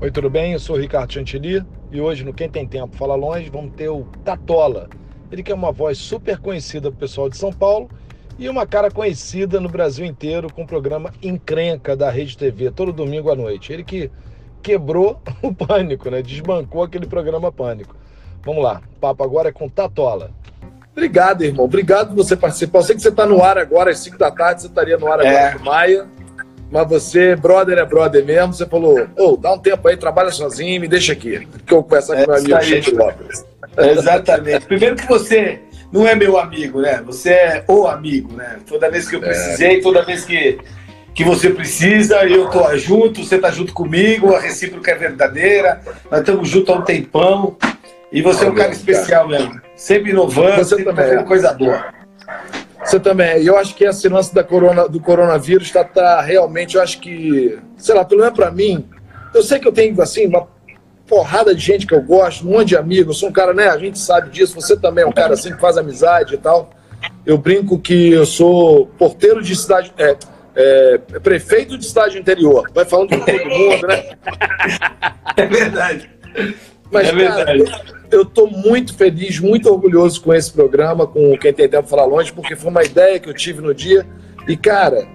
Oi, tudo bem? Eu sou o Ricardo Chantilly e hoje no Quem Tem Tempo Fala Longe vamos ter o Tatola. Ele que é uma voz super conhecida pro pessoal de São Paulo e uma cara conhecida no Brasil inteiro com o programa Encrenca da Rede TV, todo domingo à noite. Ele que quebrou o pânico, né? Desbancou aquele programa Pânico. Vamos lá, o papo agora é com Tatola. Obrigado, irmão. Obrigado por você participar. Eu sei que você está no ar agora, às 5 da tarde, você estaria no ar agora É. com Maia. Mas você, brother é brother mesmo, você falou, ô, dá um tempo aí, trabalha sozinho me deixa aqui. Que eu vou conversar com É meu amigo. Chico Lopes. Exatamente. Primeiro que você não é meu amigo, né? Você é o amigo, né? Toda vez que eu precisei, toda vez que, que você precisa, eu tô junto, você tá junto comigo, a recíproca é verdadeira, nós estamos juntos há um tempão. E você é um cara especial mesmo. Sempre inovando, Você sempre fazendo é. coisa boa. Você também. Eu acho que esse lance da corona, do coronavírus está tá realmente, eu acho que, sei lá, pelo menos para mim, eu sei que eu tenho, assim, uma porrada de gente que eu gosto, um monte de amigos, sou um cara, né, a gente sabe disso, você também é um cara assim que faz amizade e tal. Eu brinco que eu sou porteiro de cidade, é, é, prefeito de cidade interior, vai falando com todo mundo, né? É verdade. Mas, É verdade. cara, eu tô muito feliz, muito orgulhoso com esse programa, com Quem Tem Tempo Falar Longe, porque foi uma ideia que eu tive no dia. E, cara,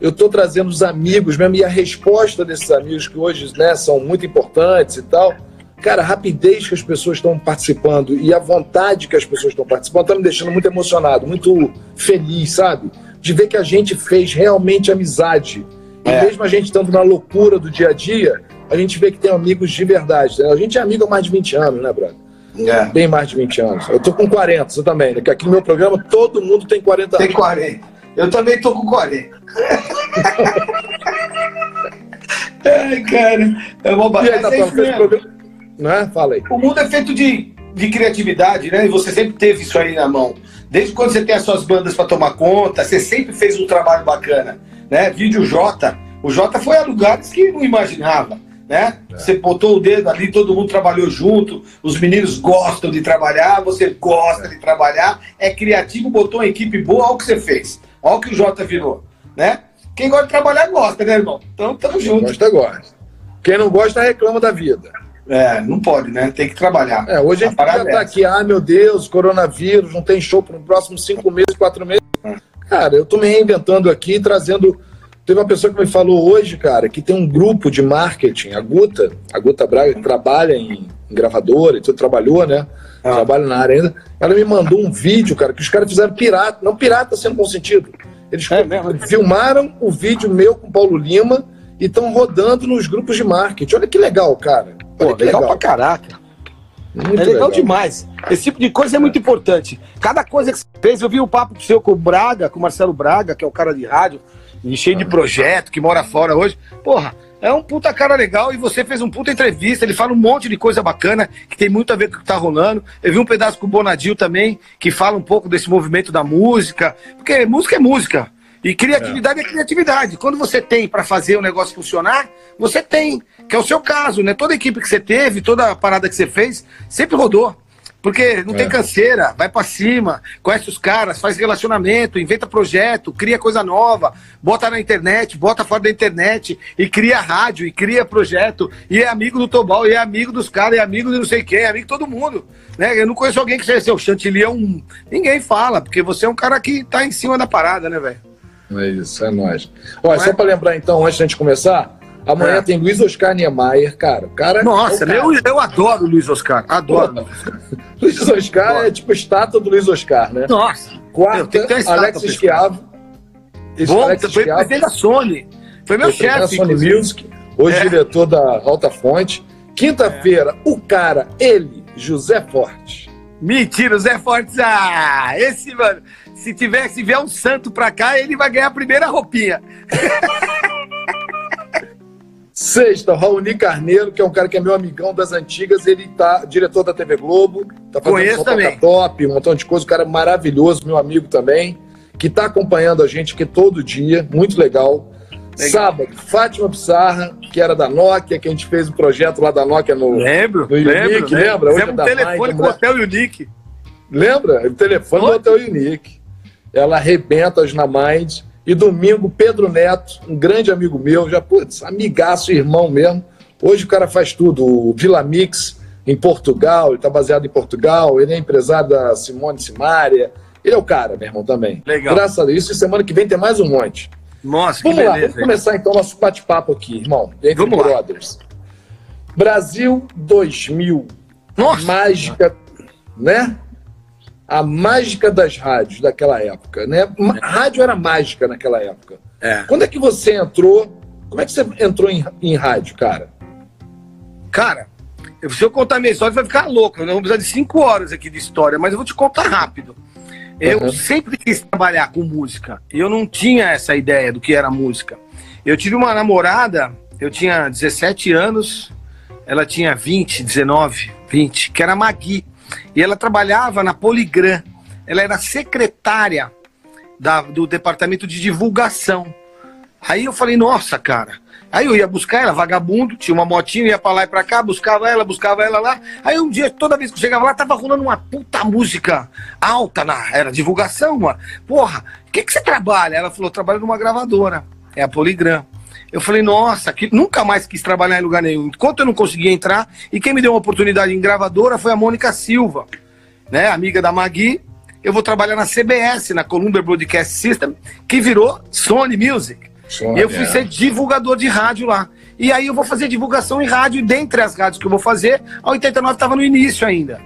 eu tô trazendo os amigos mesmo, e a resposta desses amigos, que hoje né, são muito importantes e tal. Cara, a rapidez que as pessoas estão participando e a vontade que as pessoas estão participando tá me deixando muito emocionado, muito feliz, sabe? De ver que a gente fez realmente amizade. E É. mesmo a gente estando na loucura do dia a dia, a gente vê que tem amigos de verdade. né? A gente é amigo há mais de 20 anos, né, brother? É. Bem mais de 20 anos. Eu tô com 40, você também, né? Que aqui no meu programa todo mundo tem 40 Tem anos. 40. Eu também tô com 40. Ai, cara. É uma. Né? Fala aí. O mundo é feito de, de criatividade, né? E você sempre teve isso aí na mão. Desde quando você tem as suas bandas para tomar conta, você sempre fez um trabalho bacana, né? Vídeo Jota. O Jota foi a lugares que não imaginava, né? Você botou o dedo ali, todo mundo trabalhou junto, os meninos gostam de trabalhar, você gosta de trabalhar, é criativo, botou uma equipe boa, olha o que você fez. Olha o que o Jota virou, né? Quem gosta de trabalhar gosta, né, irmão? Então, tamo Quem junto. gosta, gosta. Quem não gosta, reclama da vida. É, não pode, né? Tem que trabalhar. É, hoje a gente parada podia é essa. aqui, ah, meu Deus, coronavírus, não tem show para os próximos cinco meses, quatro meses. Cara, eu tô me reinventando aqui, trazendo. Teve uma pessoa que me falou hoje, cara, que tem um grupo de marketing, a Guta, a Guta Braga, que trabalha em, em gravadora e tudo, trabalhou, né? Ah. Trabalha na área ainda. Ela me mandou um vídeo, cara, que os caras fizeram pirata, não pirata sendo bom sentido. Eles É filmaram o vídeo meu com o Paulo Lima e estão rodando nos grupos de marketing. Olha que legal, cara. Olha Pô, que legal, pra caraca. Muito é legal, demais. Esse tipo de coisa é muito importante. Cada coisa que você fez, eu vi o papo seu com o Braga, com o Marcelo Braga, que é o cara de rádio, e cheio de projeto, que mora fora hoje. Porra, é um puta cara legal e você fez um puta entrevista, ele fala um monte de coisa bacana, que tem muito a ver com o que tá rolando. Eu vi um pedaço com o Bonadil também, que fala um pouco desse movimento da música, porque música é música. E criatividade é, criatividade. Quando você tem para fazer o negócio funcionar, você tem, que é o seu caso, né? Toda equipe que você teve, toda a parada que você fez, sempre rodou. Porque não tem É. canseira, vai pra cima, conhece os caras, faz relacionamento, inventa projeto, cria coisa nova, bota na internet, bota fora da internet, e cria rádio, e cria projeto, e é amigo do Tobal, e é amigo dos caras, e é amigo de não sei quem, é amigo de todo mundo. Né? Eu não conheço alguém que seja o Chantilly é um. Ninguém fala, porque você é um cara que tá em cima da parada, né, velho? É isso, é nóis. Olha, Não só é? para lembrar então, antes da gente começar, amanhã É. tem Luiz Oscar Niemeyer, cara. Cara Nossa, é cara. eu, eu adoro Luiz Oscar, adoro. Luiz Oscar é tipo estátua do Luiz Oscar, né? Nossa, Quarta, Alex Esquiavo. Bom, Alex foi presidente da Sony, foi meu foi presidente da chefe. Sony inclusive. Music, hoje É. diretor da Alta Fonte. Quinta-feira, o cara, ele, José Forte. Mentira, o Zé Fortes, ah, esse, mano, se tiver, se vier um santo pra cá, ele vai ganhar a primeira roupinha. Sexta, Raoni Carneiro, que é um cara que é meu amigão das antigas, ele tá diretor da TV Globo, tá fazendo Conheço também. top, um montão de coisa, um cara maravilhoso, meu amigo também, que tá acompanhando a gente aqui todo dia, muito legal. Legal. Sábado, Fátima Pissarra, que era da Nokia, que a gente fez o projeto lá da Nokia no. Lembro, No Unique, lembro. lembra? Hoje é Fizemos um telefone Mind, com o. Hotel Unique. Lembra? O telefone do. Hotel Unique. Ela arrebenta as na Mind. E domingo, Pedro Neto, um grande amigo meu, já, putz, amigaço, irmão mesmo. Hoje o cara faz tudo. O Vila Mix em Portugal, ele está baseado em Portugal, ele é empresário da Simone Simaria. Ele é o cara, meu irmão, também. Legal. Graças a e semana que vem tem mais um monte. Nossa, Vamos que lá, beleza. vamos começar então nosso bate-papo aqui, irmão. Entre Vamos lá. brothers. Brasil 2000. Nossa. Mágica, né? A mágica das rádios daquela época, né? Ma- Rádio era mágica naquela época. É. Quando é que você entrou? Como é que você entrou em, em rádio, cara? Cara, se eu contar minha história, vai ficar louco. Nós vamos precisar de cinco horas aqui de história, mas eu vou te contar rápido. Eu Uhum. sempre quis trabalhar com música. Eu não tinha essa ideia do que era música. Eu tive uma namorada, eu tinha 17 anos, ela tinha 20, 19, 20, que era Magui. E ela trabalhava na Poligram. Ela era secretária da- do departamento de divulgação. Aí eu falei, nossa, cara. Aí eu ia buscar ela, vagabundo, tinha uma motinha, ia pra lá e pra cá, buscava ela, buscava ela lá. Aí um dia, toda vez que eu chegava lá, tava rolando uma puta música alta na era divulgação, mano. Porra, o que, que você trabalha? Ela falou, trabalho numa gravadora, é a Poligram. Eu falei, nossa, que nunca mais quis trabalhar em lugar nenhum. Enquanto eu não conseguia entrar, e quem me deu uma oportunidade em gravadora foi a Mônica Silva, né, amiga da Magui. Eu vou trabalhar na CBS, na Columbia Broadcast System, que virou Sony Music. E eu fui ser divulgador de rádio lá. E aí eu vou fazer divulgação em rádio, e dentre as rádios que eu vou fazer, a 89 estava no início ainda.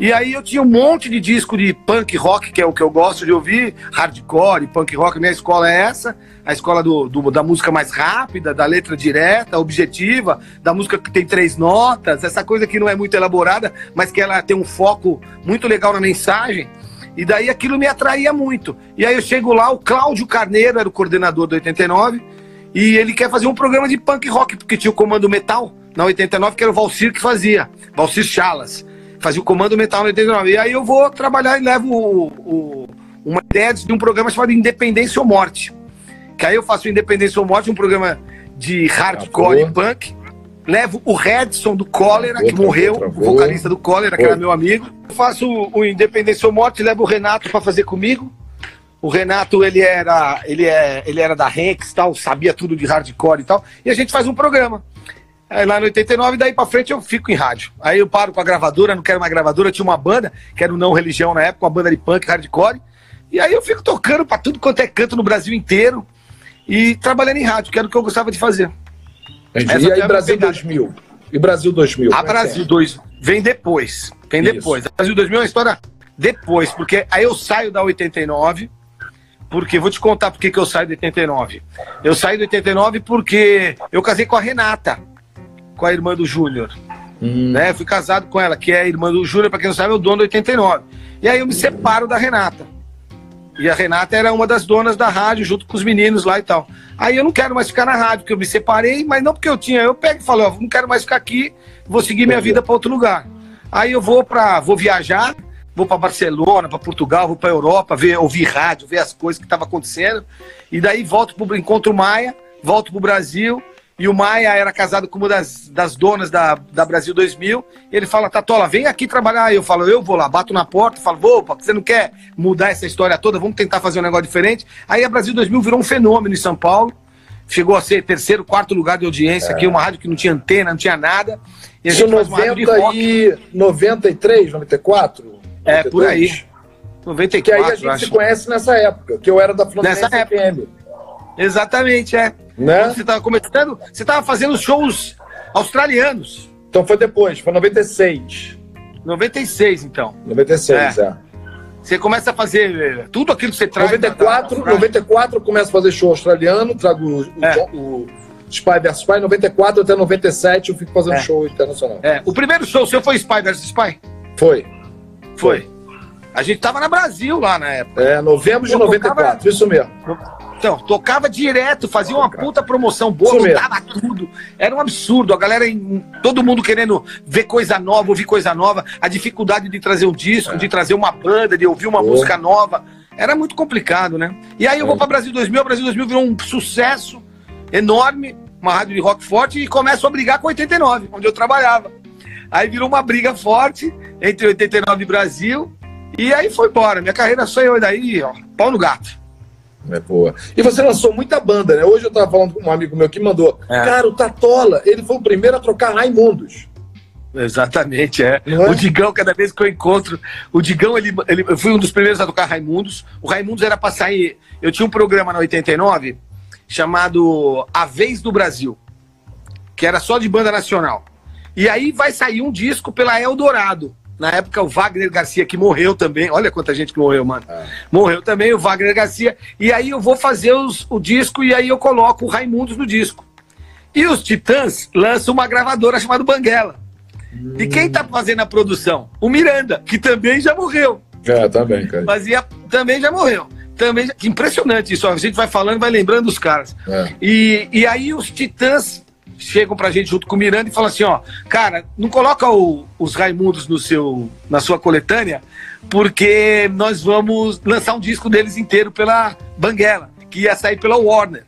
E aí eu tinha um monte de disco de punk rock, que é o que eu gosto de ouvir, hardcore, punk rock. Minha escola é essa, a escola do, do- da música mais rápida, da letra direta, objetiva, da música que tem três notas, essa coisa que não é muito elaborada, mas que ela tem um foco muito legal na mensagem. E daí aquilo me atraía muito. E aí eu chego lá, o Cláudio Carneiro era o coordenador do 89, e ele quer fazer um programa de punk rock, porque tinha o Comando Metal na 89, que era o Valcir que fazia, Valcir Chalas. Fazia o Comando Metal na 89. E aí eu vou trabalhar e levo o- o- uma ideia de um programa chamado Independência ou Morte. Que aí eu faço o Independência ou Morte, um programa de hardcore e punk. Levo o Redson do Cólera, que morreu, o vocalista do Cólera, que era meu amigo. Eu faço o, o Independência ou Morte, levo o Renato para fazer comigo. O Renato, ele era, ele é, ele era da Rex, tal, sabia tudo de hardcore e tal. E a gente faz um programa. Aí lá no 89, daí pra frente eu fico em rádio. Aí eu paro com a gravadora, não quero mais gravadora, tinha uma banda, que era o Não Religião na época, uma banda de punk, hardcore. E aí eu fico tocando pra tudo quanto é canto no Brasil inteiro e trabalhando em rádio, que era o que eu gostava de fazer. Entendi. E aí, Brasil minha 2000? E Brasil 2000? A é Brasil 2 vem depois. Vem Isso. depois. A Brasil 2000 é uma história depois, porque aí eu saio da 89. Porque vou te contar por que que eu saio da 89. Eu saí da 89 porque eu casei com a Renata, com a irmã do Júnior. Hum, Né? Fui casado com ela, que é a irmã do Júnior, para quem não sabe, é o dono do 89. E aí eu me separo da Renata. E a Renata era uma das donas da rádio, junto com os meninos lá e tal. Aí eu não quero mais ficar na rádio, porque eu me separei, mas não porque eu tinha. Eu pego e falo, ó, não quero mais ficar aqui, vou seguir minha vida para outro lugar. Aí eu vou para, vou viajar, vou para Barcelona, para Portugal, vou para Europa, ver, ouvir rádio, ver as coisas que estavam acontecendo. E daí volto pro encontro o Maia, volto pro Brasil. E o Maia era casado com uma das, das donas da, da Brasil 2000. E ele fala, Tatola, vem aqui trabalhar. Eu falo, eu vou lá, bato na porta, falo, vou, pô, você não quer mudar essa história toda? Vamos tentar fazer um negócio diferente. Aí a Brasil 2000 virou um fenômeno em São Paulo. Chegou a ser terceiro, quarto lugar de audiência aqui, uma rádio que não tinha antena, não tinha nada. E a Isso gente faz uma rádio de 90 rock. e 93, 94? É, por aí. 92? 94, Que aí a gente acho. se conhece nessa época, que eu era da Fluminense Nessa época. Exatamente, é. Né? Você estava começando, você estava fazendo shows australianos. Então foi depois, foi 96. 96, então. 96, é. Você começa a fazer eh, tudo aquilo que você traz. da- da- 94, da- 94 eu começo a fazer show australiano, trago o, o, É. o Spy vs Spy. 94 até 97 eu fico fazendo É. show internacional. É, o primeiro show seu foi Spy vs Spy? Foi. Foi. A gente tava na Brasil lá na época. É, novembro de Eu 94, isso mesmo. Então, tocava direto, fazia uma puta promoção boa, mudava tudo. Era um absurdo. A galera, todo mundo querendo ver coisa nova, ouvir coisa nova. A dificuldade de trazer um disco, de trazer uma banda, de ouvir uma É. Pô. música nova. Era muito complicado, né? E aí eu vou É. pra Brasil 2000. A Brasil 2000 virou um sucesso enorme, uma rádio de rock forte, e começo a brigar com 89, onde eu trabalhava. Aí virou uma briga forte entre 89 e Brasil. E aí foi embora. Minha carreira saiu daí, ó, pau no gato. É boa. E você lançou muita banda, né? Hoje eu tava falando com um amigo meu que mandou. É. Cara, o Tatola, ele foi o primeiro a trocar Raimundos. Exatamente, é. É? O Digão, cada vez que eu encontro. O Digão, ele, ele, eu fui um dos primeiros a tocar Raimundos. O Raimundos era pra sair. Eu tinha um programa na 89 chamado A Vez do Brasil, que era só de banda nacional. E aí vai sair um disco pela Eldorado. Na época, o Wagner Garcia, que morreu também. Olha quanta gente que morreu, mano. Morreu também o Wagner Garcia. E aí eu vou fazer os- o disco e aí eu coloco o Raimundos no disco. E os Titãs lançam uma gravadora chamada Banguela. E quem tá fazendo a produção? O Miranda, que também já morreu. É, também, cara. Fazia, também já morreu. Também já- impressionante isso. A gente vai falando e vai lembrando dos caras. É. E, e aí os Titãs chegam pra gente junto com o Miranda e falam assim, ó, cara, não coloca o- os Raimundos no seu, na sua coletânea, porque nós vamos lançar um disco deles inteiro pela Banguela, que ia sair pela Warner.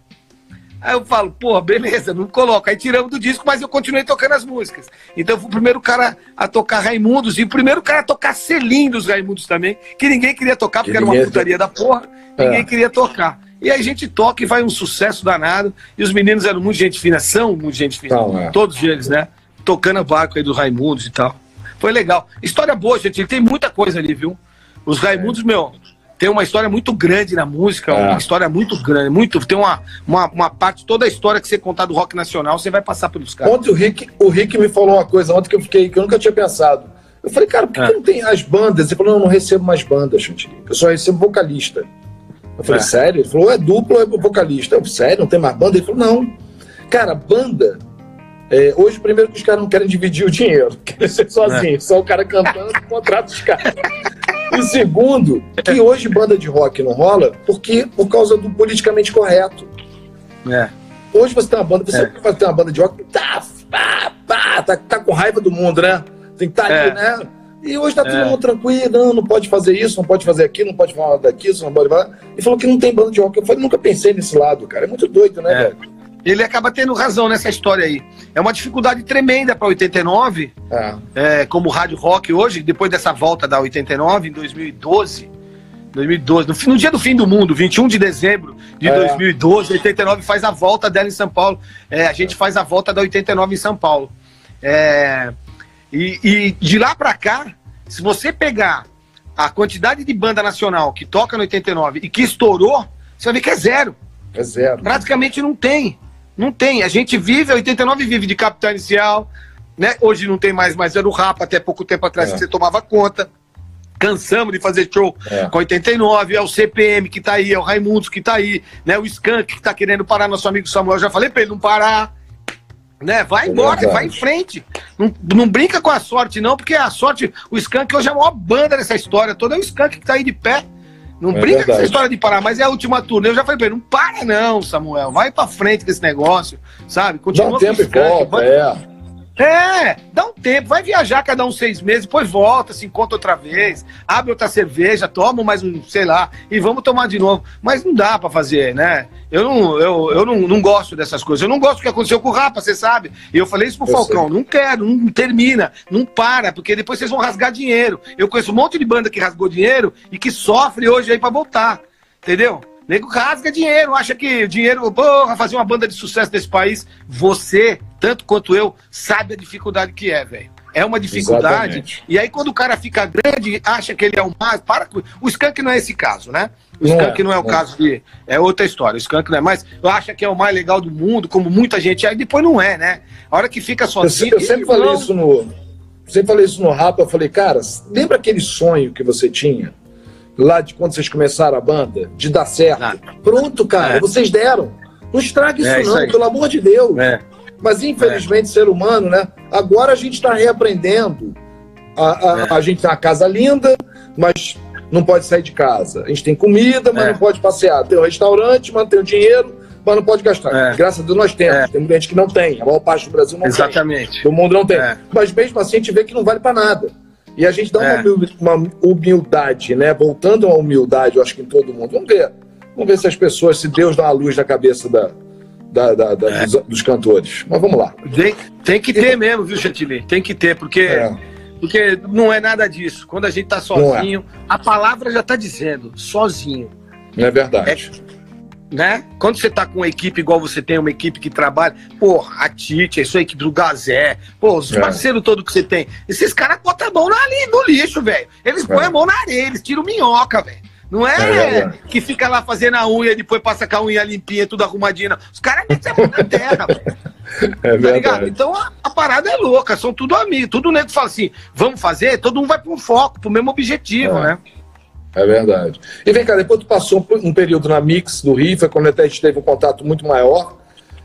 Aí eu falo, porra, beleza, não coloca. Aí tiramos do disco, mas eu continuei tocando as músicas. Então eu fui o primeiro cara a tocar Raimundos e o primeiro cara a tocar selim dos Raimundos também, que ninguém queria tocar porque Que era uma ninguém- putaria da porra, ninguém É. queria tocar. E aí a gente toca e vai um sucesso danado. E os meninos eram muito gente fina, são muito gente fina. São, é. Todos eles, né? Tocando a barco aí do Raimundos e tal. Foi legal. História boa, gente. Tem muita coisa ali, viu? Os Raimundos, meu, tem uma história muito grande na música, É. uma história muito grande, muito. Tem uma, uma, uma parte, toda a história que você contar do rock nacional, você vai passar pelos caras. Ontem o Rick, o Rick me falou uma coisa ontem que eu fiquei, que eu nunca tinha pensado. Eu falei, cara, por que, É. que não tem as bandas? Ele falou, não, eu não recebo mais bandas, Chantilly. Eu só recebo vocalista. Eu falei, É. sério? Ele falou, é duplo ou é vocalista? Eu, sério, não tem mais banda? Ele falou, não. Cara, banda. é, hoje, primeiro que os caras não querem dividir o dinheiro, querem ser sozinhos, só o cara cantando, contrata os caras. E segundo, que hoje banda de rock não rola porque por causa do politicamente correto. É. Hoje você tem uma banda, você É. vai ter uma banda de rock, tá, pá, pá, tá, tá com raiva do mundo, né? Tem que estar É. ali, né? E hoje tá todo É. mundo tranquilo, não, não pode fazer isso, não pode fazer aquilo, não pode falar daqui, não pode falar. E falou que não tem banda de rock. Eu falei, nunca pensei nesse lado, cara. É muito doido, né, É. velho? Ele acaba tendo razão nessa história aí. É uma dificuldade tremenda para 89, É. é, como rádio rock hoje, depois dessa volta da 89, em 2012. 2012, no, no dia do fim do mundo, 21 de dezembro de É. 2012, a 89 faz a volta dela em São Paulo. É, a gente faz a volta da 89 em São Paulo. É, e, e de lá pra cá, se você pegar a quantidade de banda nacional que toca no 89 e que estourou, você vai ver que é zero. É zero. Praticamente não tem. Não tem. A gente vive, a 89 vive de capital inicial, né? Hoje não tem mais, mas era o rapa até pouco tempo atrás É. que você tomava conta. Cansamos de fazer show É. com 89, é o CPM que tá aí, é o Raimundos que tá aí, né? O Skank que tá querendo parar, nosso amigo Samuel, já falei pra ele não parar. Né? Vai É embora, verdade. vai em frente. Não, não brinca com a sorte, não, porque a sorte, o Skank hoje é a maior banda dessa história toda, é o Skank que tá aí de pé. Não É brinca com essa verdade. história de parar, mas é a última turma. Eu já falei pra ele, não para não, Samuel. Vai pra frente com esse negócio, sabe? Dá Continua um com tempo o e Skank, volta, vai- é. É, dá um tempo, vai viajar cada uns seis meses, depois volta, se encontra outra vez, abre outra cerveja, toma mais um, sei lá, e vamos tomar de novo. Mas não dá pra fazer, né? Eu não, eu, eu não, não gosto dessas coisas. Eu não gosto do que aconteceu com o Rapa, você sabe. E eu falei isso pro Eu Falcão, sei. não quero, não termina, não para, porque depois vocês vão rasgar dinheiro. Eu conheço um monte de banda que rasgou dinheiro e que sofre hoje aí pra voltar, entendeu? Nego rasga dinheiro, acha que dinheiro, porra, fazer uma banda de sucesso nesse país. Você, tanto quanto eu, sabe a dificuldade que é, velho. É uma dificuldade. Exatamente. E aí, quando o cara fica grande, acha que ele é o mais. Para com... O Skank não é esse caso, né? O Não Skank é, não é o é. caso de. É outra história. O Skank não é mais. Acha que é o mais legal do mundo, como muita gente. Aí depois não é, né? A hora que fica Eu, sozinho. eu sempre falei não- isso no. Sempre falei isso no Rapa, eu falei, cara, lembra aquele sonho que você tinha lá de quando vocês começaram a banda? De dar certo? Ah. Pronto, cara, É. vocês deram. Não estraga isso, É, isso não, aí. pelo amor de Deus. É. Mas infelizmente, ser humano, né? Agora a gente está reaprendendo. A, a, É. a gente tem uma casa linda, mas não pode sair de casa. A gente tem comida, mas É. não pode passear. Tem um restaurante, mas não tem o dinheiro, mas não pode gastar. É. Graças a Deus nós temos. É. Tem muita gente que não tem. A maior parte do Brasil não tem. Exatamente. Do mundo não tem. É. Mas mesmo assim a gente vê que não vale para nada. E a gente dá É. uma, humil- uma humildade, né? Voltando a humildade, eu acho que em todo mundo. Vamos ver. Vamos ver se as pessoas, se Deus dá uma luz na cabeça da, da- da- da- É. dos, dos cantores. Mas vamos lá. Tem, tem que ter mesmo, viu, Chantilly? Tem que ter, porque. É. Porque não é nada disso. Quando a gente tá sozinho, a palavra já tá dizendo, sozinho. É verdade. Né? Quando você tá com uma equipe igual você tem, uma equipe que trabalha, pô, a Tite, a sua equipe do Gazé, pô, os É. parceiros todos que você tem, esses caras botam a mão na, ali, no lixo, velho. Eles põem É. a mão na areia, eles tiram minhoca, velho. Não é, É que fica lá fazendo a unha e depois passa com a unha limpinha, tudo arrumadinho. não. Os caras metem a mão na terra, velho. É Tá ligado? Então a, a parada é louca, são tudo amigos. Todo nego fala assim, vamos fazer, todo mundo vai para um foco, pro mesmo objetivo, É. né? É verdade. E vem cá, depois tu passou um período na Mix do Rio, foi quando até a gente teve um contato muito maior.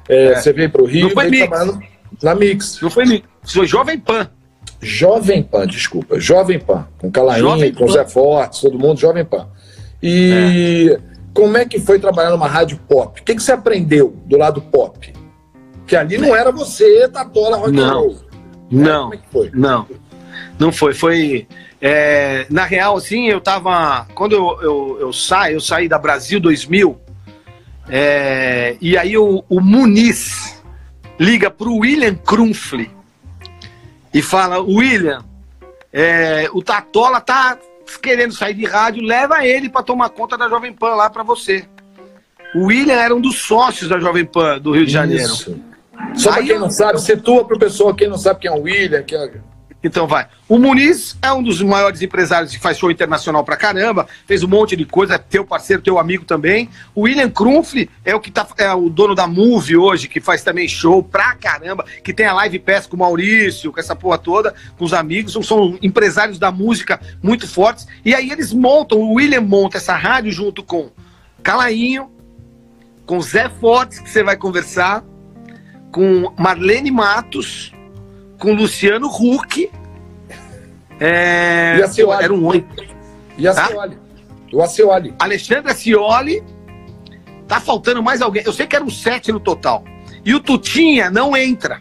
É, É. Você veio para o Rio Não foi Mix. trabalhando na Mix. Não foi mim, foi Jovem Pan. Jovem Pan, desculpa. Jovem Pan. Com Jovem com. Zé Fortes, todo mundo, Jovem Pan. E como é que foi trabalhar numa rádio pop? O que, que você aprendeu do lado pop? Que ali não era você, Tatola Rock Não. Roll. Não. Como é que foi? Não, não foi. Foi. É, na real, assim, eu tava. Quando eu, eu, eu saí, eu saí da Brasil 2000, é, e aí o, o Muniz liga pro William Krumfli e fala: William, é, o Tatola tá querendo sair de rádio, leva ele para tomar conta da Jovem Pan lá para você. O William era um dos sócios da Jovem Pan do Rio de Janeiro. Isso. Só para quem eu- não sabe, situa para o pessoal quem não sabe quem é o William. Que é... Então vai. O Muniz é um dos maiores empresários que faz show internacional pra caramba, fez um monte de coisa, é teu parceiro, teu amigo também. O William Krumfli é o que tá, é o dono da Move hoje, que faz também show pra caramba, que tem a Live Pass com o Maurício, com essa porra toda, com os amigos, são, são empresários da música muito fortes. E aí eles montam, o William monta essa rádio junto com Calainho, com Zé Fortes, que você vai conversar, com Marlene Matos, com Luciano Huck. É, E a Cioli. era um oito. E a Tá? Cioli. O Acioli. Alexandre Cioli. Tá faltando mais alguém. Eu sei que eram sete no total. E o Tutinha não entra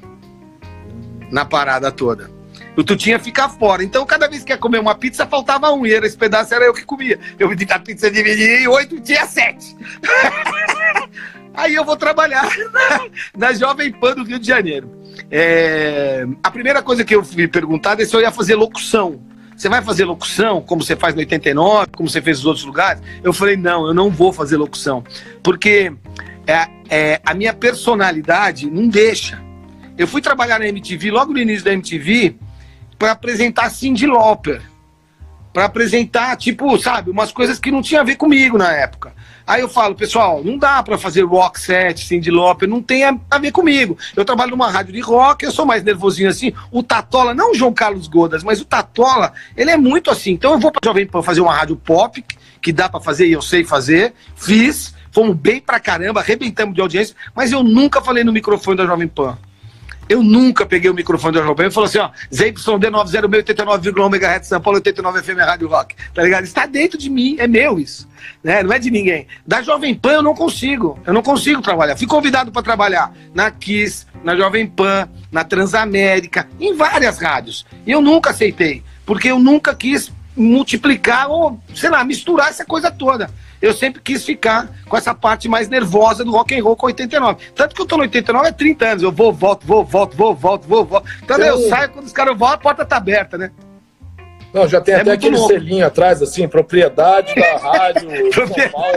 na parada toda. O Tutinha fica fora. Então, cada vez que ia comer uma pizza, faltava um. E era esse pedaço era eu que comia. Eu pedi a pizza dividir em oito, tinha sete. Aí eu vou trabalhar na, na Jovem Pan do Rio de Janeiro. É, a primeira coisa que eu fui perguntar é se eu ia fazer locução. Você vai fazer locução, como você faz no 89, como você fez nos outros lugares? Eu falei, não, eu não vou fazer locução. Porque é, é, a minha personalidade não deixa. Eu fui trabalhar na MTV, logo no início da MTV, para apresentar Cindy Lauper. Para apresentar, tipo, sabe, umas coisas que não tinha a ver comigo na época. Aí eu falo, pessoal, não dá para fazer rock set, Cindy Lauper, não tem a, ver comigo. Eu trabalho numa rádio de rock, eu sou mais nervosinho assim. O Tatola, não o João Carlos Godas, mas o Tatola, ele é muito assim. Então eu vou para Jovem Pan fazer uma rádio pop, que dá para fazer e eu sei fazer. Fiz, fomos bem pra caramba, arrebentamos de audiência, mas eu nunca falei no microfone da Jovem Pan. Eu nunca peguei o microfone Jovem Pan e falei assim, ó, ZYD 906, 89,1 MHz, São Paulo, 89 FM, Rádio Rock, tá ligado? Está dentro de mim, é meu isso, né? Não é de ninguém. Da Jovem Pan eu não consigo, eu não consigo trabalhar. Fui convidado para trabalhar na Kiss, na Jovem Pan, na Transamérica, em várias rádios. E eu nunca aceitei, porque eu nunca quis multiplicar ou, sei lá, misturar essa coisa toda. Eu sempre quis ficar com essa parte mais nervosa do rock and roll com 89. Tanto que eu tô no 89 há 30 anos. Eu vou, volto, vou, volto, vou, volto, vou, volto. Então eu Então- saio, quando os caras vão, a porta tá aberta, né? Não, já tem É até aquele louco. selinho atrás, assim, propriedade da rádio de São Paulo.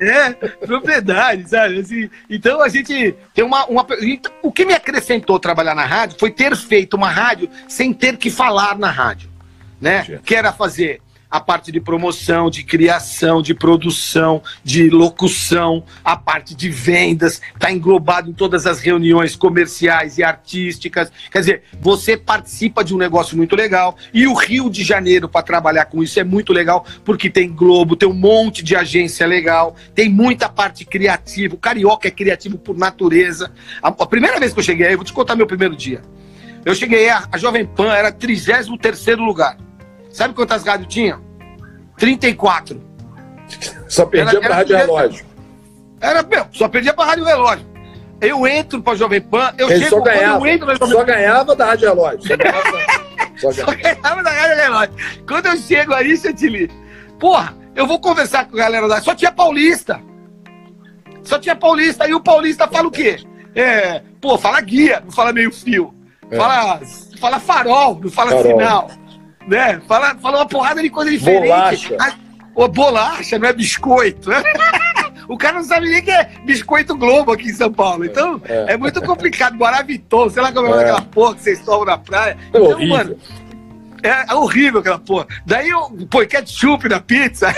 É, propriedade, sabe? Assim, então a gente tem uma. uma então, o que me acrescentou trabalhar na rádio foi ter feito uma rádio sem ter que falar na rádio. Né? Entendi. Que era fazer a parte de promoção, de criação, de produção, de locução, a parte de vendas, está englobado em todas as reuniões comerciais e artísticas. Quer dizer, você participa de um negócio muito legal. E o Rio de Janeiro, para trabalhar com isso, é muito legal, porque tem Globo, tem um monte de agência legal, tem muita parte criativa. O carioca é criativo por natureza. A, a primeira vez que eu cheguei aí, eu vou te contar meu primeiro dia. Eu cheguei, a, a Jovem Pan era 33 lugar. Sabe quantas rádios tinha? 34. Só perdia era- rádio relógio. Era, meu, só perdia pra Rádio Relógio. Eu entro pra Jovem Pan, eu Ele chego só ganhava, eu entro na Jovem só ganhava da rádio relógio. Só ganhava, só Só ganhava. ganhava da Rádio Relógio. Quando eu chego aí, Chantilly, porra, eu vou conversar com a galera lá, só tinha paulista. Só tinha paulista, aí o paulista fala o quê? É, pô, fala guia, não fala meio fio. É. Fala, fala farol, não fala Farol. sinal. Né? Fala, fala uma porrada de coisa diferente. Bolacha. Ah, Ô, bolacha, não é biscoito. O cara não sabe nem que é biscoito Globo aqui em São Paulo. Então, é, é muito complicado. Guaraviton, sei lá como é, é. aquela porra que vocês tomam na praia. É então, horrível. mano, é, é, horrível aquela porra. Daí eu põe ketchup na pizza.